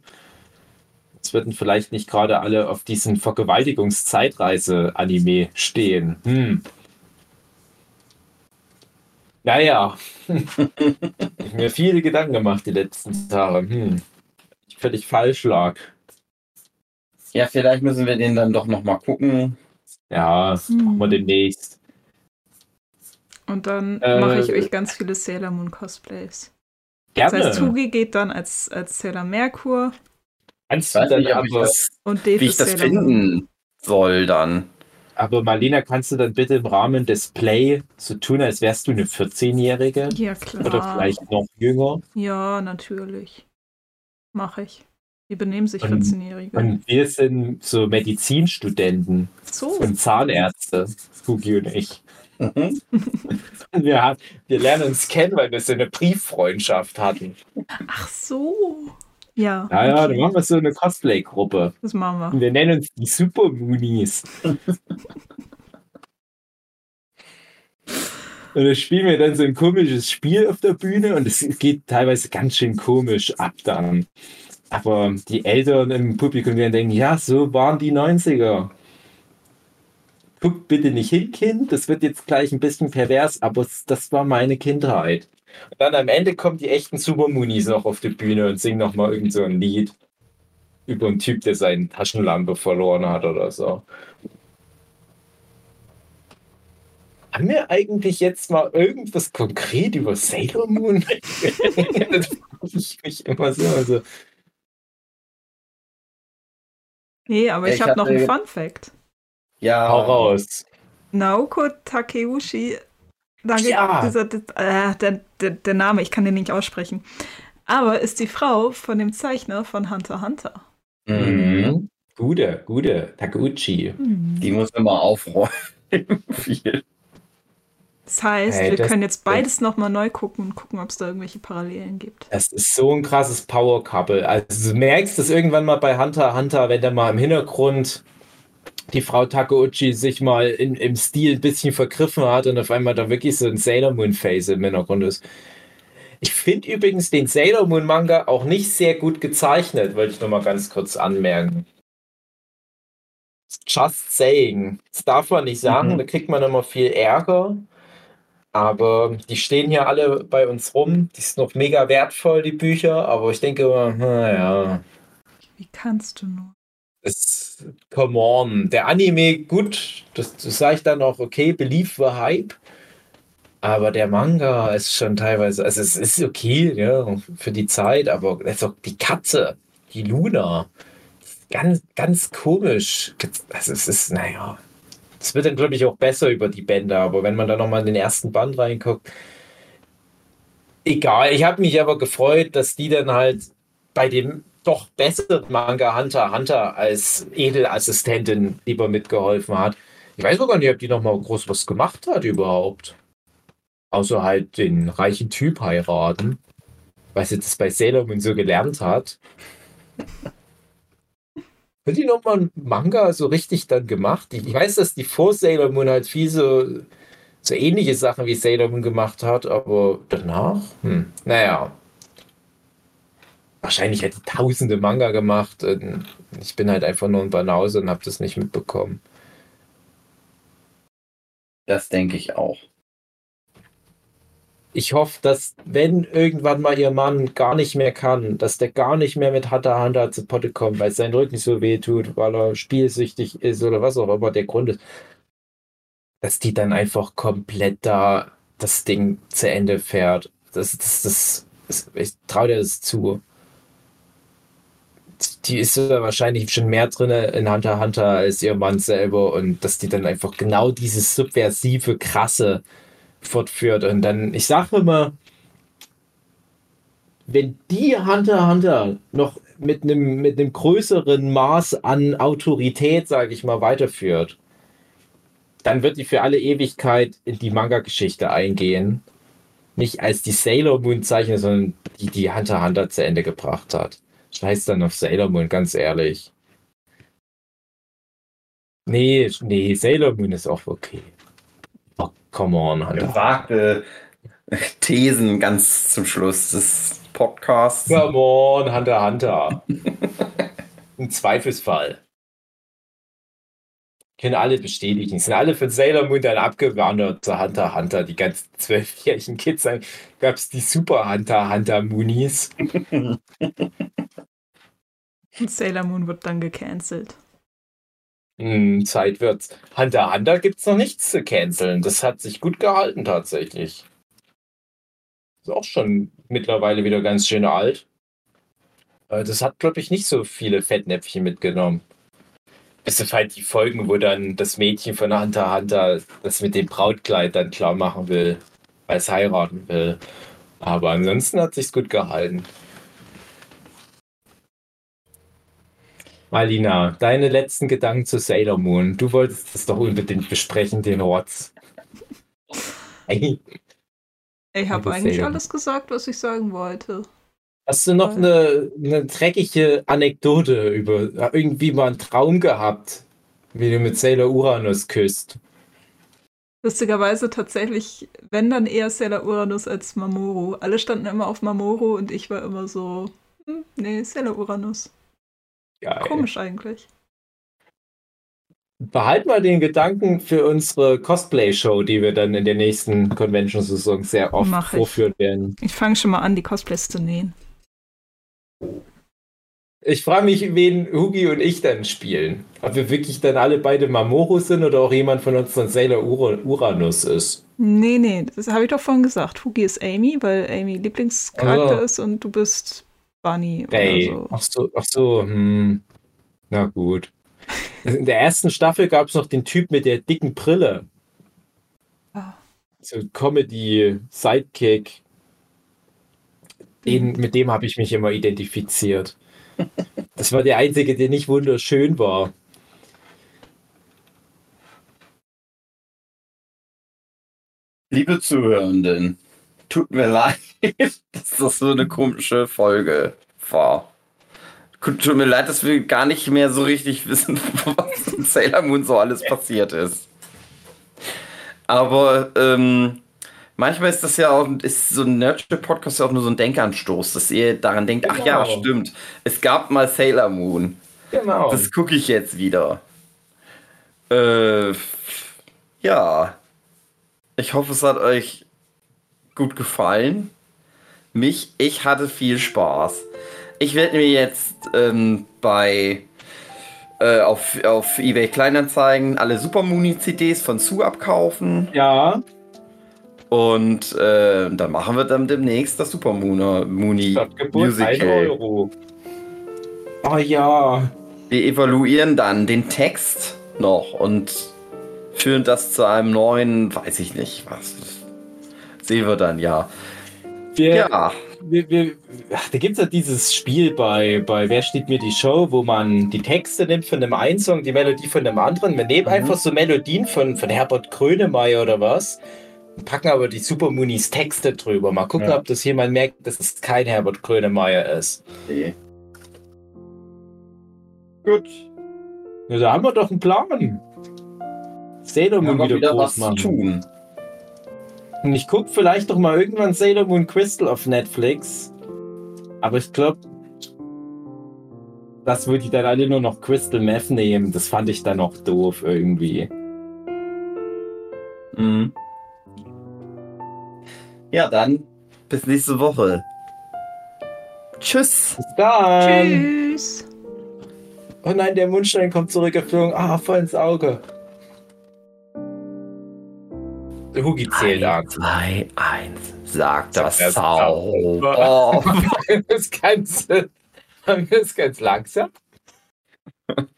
Jetzt würden vielleicht nicht gerade alle auf diesen Vergewaltigungszeitreise-Anime stehen. Hm. Naja, ich mir viele Gedanken gemacht die letzten Tage. Hm. Ich völlig falsch lag.
Ja, vielleicht müssen wir den dann doch nochmal gucken.
Ja, hm. machen wir demnächst.
Und dann äh, mache ich euch ganz viele Sailor Moon Cosplays.
Gerne.
Das heißt, Tugi geht dann als, als Sailor Merkur
Kannst du dann nicht, aber, das, wie ich das finden soll dann.
Aber Marlena, kannst du dann bitte im Rahmen des Play so tun, als wärst du eine 14-Jährige?
Ja, klar.
Oder vielleicht noch jünger?
Ja, natürlich. Mache ich. Wie benehmen sich
Und-
14-Jährige?
Und wir sind so Medizinstudenten
So.
und Zahnärzte, Fugi und ich.
Mhm.
Und wir, haben, wir lernen uns kennen, weil wir so eine Brieffreundschaft hatten.
Ach so. Ja.
Ja, ja, dann
okay.
machen wir so eine Cosplay-Gruppe.
Das machen wir.
Und wir nennen uns die Super Moonies. Und da spielen wir dann so ein komisches Spiel auf der Bühne und es geht teilweise ganz schön komisch ab dann. Aber die Eltern im Publikum werden denken, ja, so waren die 90er. Guckt bitte nicht hin, Kind, das wird jetzt gleich ein bisschen pervers, aber das war meine Kindheit. Und dann am Ende kommen die echten Super Moonies noch auf die Bühne und singen nochmal irgend so ein Lied über einen Typ, der seine Taschenlampe verloren hat oder so. Haben wir eigentlich jetzt mal irgendwas konkret über Sailor Moon? das frage ich mich immer so. Also,
Nee, aber ich,
Ich
habe noch einen Fun Fact.
Ja.
hau raus.
Naoko Takeuchi, da geht
Ja.
dieser, äh, der, der, der Name, ich kann den nicht aussprechen, aber ist die Frau von dem Zeichner von Hunter x Hunter.
Mhm.
Gute, gute. Takeuchi.
Die muss immer aufräumen. Viel.
Das heißt,
Hey,
wir
das-
können jetzt beides nochmal neu gucken und gucken, ob es da irgendwelche Parallelen gibt.
Das ist so ein krasses Power-Couple. Also du merkst es irgendwann mal bei Hunter x Hunter, wenn da mal im Hintergrund die Frau Takeuchi sich mal in, im Stil ein bisschen vergriffen hat und auf einmal da wirklich so ein Sailor Moon-Face im Hintergrund ist. Ich finde übrigens den Sailor Moon Manga auch nicht sehr gut gezeichnet, wollte ich noch mal ganz kurz anmerken. Just saying. Das darf man nicht sagen,
Mhm.
da kriegt man immer viel Ärger. Aber die stehen hier alle bei uns rum. Die sind noch mega wertvoll, die Bücher. Aber ich denke immer, naja,
Wie kannst du nur?
Es, come on. Der Anime, gut, das, das sage ich dann auch, okay, Belief war Hype. Aber der Manga ist schon teilweise, also es ist okay, ja, für die Zeit, aber also die Katze, die Luna, ganz, ganz komisch. Also es ist, naja, es wird dann, glaube ich, auch besser über die Bände, aber wenn man da nochmal in den ersten Band reinguckt, egal. Ich habe mich aber gefreut, dass die dann halt bei dem doch besseren Manga Hunter Hunter als Edelassistentin lieber mitgeholfen hat. Ich weiß auch gar nicht, ob die nochmal groß was gemacht hat überhaupt. Außer halt den reichen Typ heiraten. Weil sie das bei Sailor Moon so gelernt hat. Hat die nochmal einen Manga so richtig dann gemacht? Ich ich weiß, dass die vor Sailor Moon halt viel so, so ähnliche Sachen wie Sailor Moon gemacht hat, aber danach? Hm, naja. Wahrscheinlich hat die tausende Manga gemacht. Ich bin halt einfach nur ein Banause und habe das nicht mitbekommen.
Das denke ich auch.
Ich hoffe, dass wenn irgendwann mal ihr Mann gar nicht mehr kann, dass der gar nicht mehr mit x Hunter zu Potte kommt, weil sein Rücken so weh tut, weil er spielsüchtig ist oder was auch immer der Grund ist, dass die dann einfach komplett da das Ding zu Ende fährt. Das, das, das, das ich traue dir das zu. Die ist da wahrscheinlich schon mehr drin in Hunter x Hunter als ihr Mann selber und dass die dann einfach genau dieses subversive, krasse fortführt. Und dann, ich sage immer, wenn die Hunter x Hunter noch mit einem mit größeren Maß an Autorität, sage ich mal, weiterführt, dann wird die für alle Ewigkeit in die Manga-Geschichte eingehen. Nicht als die Sailor Moon Zeichner, sondern die, die Hunter x Hunter zu Ende gebracht hat. Scheiß dann auf Sailor Moon, ganz ehrlich. Nee, nee, Sailor Moon ist auch okay. Oh, come on, Hunter.
Gewagte Thesen ganz zum Schluss des Podcasts.
Come on, Hunter Hunter. Im Zweifelsfall. Können alle bestätigen. Sind alle von Sailor Moon dann abgewandert zu Hunter Hunter. Die ganzen zwölfjährigen Kids. Gab es die Super Hunter Hunter Moonies.
Und Sailor Moon wird dann gecancelt.
Hm, Zeit wird's. Hunter Hunter gibt's noch nichts zu canceln. Das hat sich gut gehalten tatsächlich. Ist auch schon mittlerweile wieder ganz schön alt. Äh, Das hat, glaube ich, nicht so viele Fettnäpfchen mitgenommen. Es sind halt die Folgen, wo dann das Mädchen von Hunter Hunter das mit dem Brautkleid dann klar machen will, weil es heiraten will. Aber ansonsten hat sich's gut gehalten. Malina, deine letzten Gedanken zu Sailor Moon. Du wolltest das doch unbedingt besprechen, den Rotz.
Hey. Ich habe eigentlich alles gesagt, was ich sagen wollte.
Hast du noch eine, eine dreckige Anekdote über irgendwie mal einen Traum gehabt, wie du mit Sailor Uranus küsst?
Lustigerweise tatsächlich, wenn dann eher Sailor Uranus als Mamoru. Alle standen immer auf Mamoru und ich war immer so, hm, nee, Sailor Uranus. Geil. Komisch eigentlich.
Behalten wir den Gedanken für unsere Cosplay-Show, die wir dann in der nächsten Convention-Saison sehr oft vorführen werden.
Ich fange schon mal an, die Cosplays zu nähen.
Ich frage mich, wen Hugi und ich dann spielen. Ob wir wirklich dann alle beide Mamoru sind oder auch jemand von uns dann Sailor Uranus ist.
Nee, nee, das habe ich doch vorhin gesagt. Hugi ist Amy, weil Amy Lieblingscharakter oh. ist und du bist Bunny
hey. oder so. Ach so, ach so, hm. Na gut. In der ersten Staffel gab es noch den Typ mit der dicken Brille. Ah. So Comedy-Sidekick. Den, mit dem habe ich mich immer identifiziert. Das war der einzige, der nicht wunderschön war.
Liebe Zuhörenden, tut mir leid, dass das so eine komische Folge war. Tut mir leid, dass wir gar nicht mehr so richtig wissen, was in Sailor Moon so alles passiert ist. Aber ähm, manchmal ist das ja auch, ist so ein Nerdship-Podcast ja auch nur so ein Denkanstoß, dass ihr daran denkt, genau. ach ja, genau. stimmt, es gab mal Sailor Moon. Genau. Das gucke ich jetzt wieder. Äh, ja. Ich hoffe, es hat euch gut gefallen. Mich, ich hatte viel Spaß. Ich werde mir jetzt ähm, bei äh, auf, auf eBay Kleinanzeigen alle Super Mooney CDs von Sue abkaufen.
Ja.
Und äh, dann machen wir dann demnächst das Super Mooney Musical. Euro.
Oh ja.
Wir evaluieren dann den Text noch und führen das zu einem neuen, weiß ich nicht, was. Sehen wir dann, ja.
Wir, ja. Wir, wir, ach, da gibt es ja dieses Spiel bei, bei Wer steht mir die Show, wo man die Texte nimmt von dem einen Song, die Melodie von dem anderen. Wir nehmen mhm. einfach so Melodien von, von Herbert Grönemeyer oder was packen aber die Super Moonies Texte drüber. Mal gucken, ja. ob das jemand merkt, dass es kein Herbert Grönemeyer ist. Okay.
Gut.
Ja, da haben wir doch einen Plan. Sailor Moon wieder, wieder groß machen. Tun. Und ich gucke vielleicht doch mal irgendwann Sailor Moon Crystal auf Netflix. Aber ich glaube, das würde ich dann alle nur noch Crystal Meth nehmen. Das fand ich dann noch doof irgendwie.
Mhm. Ja, dann bis nächste Woche. Tschüss.
Bis dann.
Tschüss.
Oh nein, der Mundstein kommt zurückgeflogen. Ah, voll ins Auge. Der Hugi zählt
an. 2, 1. Sagt das, das Zauber.
das ganz, das ganz langsam.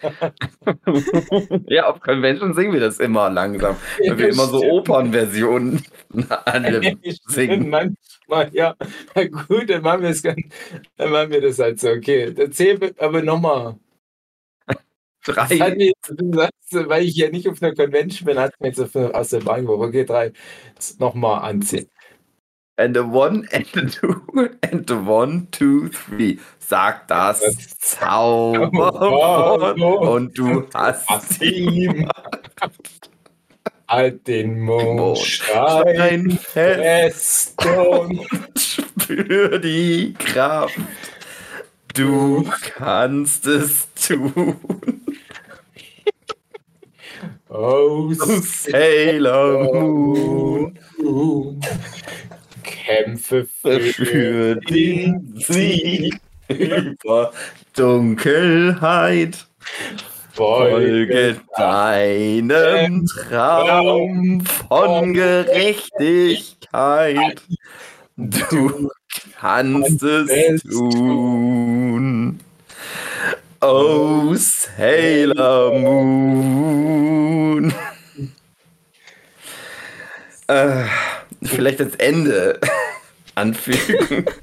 ja, auf Convention singen wir das immer langsam, ja, wir immer so Opernversionen singen.
Manchmal, ja. Na gut, dann machen wir es dann machen wir das halt so. Okay, erzähl aber nochmal. Drei. Mir weil ich ja nicht auf einer Convention bin, hat mir jetzt aus der Bank, okay, drei, nochmal anziehen.
And a one, and a two, and a one, two, three. Sag das, Zauberwort und du hast ihn.
Halt den Mondstein fest und
spür die Kraft. Du kannst es tun.
Oh, Sailor Moon. Kämpfe für, für den Sieg über
Dunkelheit. Folge deinem Traum von Gerechtigkeit. Du kannst es tun. Oh, Sailor Moon. äh, vielleicht das Ende anfügen.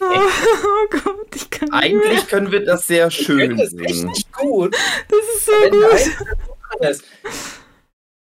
Oh Gott, ich kann Eigentlich mehr. können wir das sehr schön
das
singen.
Richtig gut.
Das ist so gut.
Das.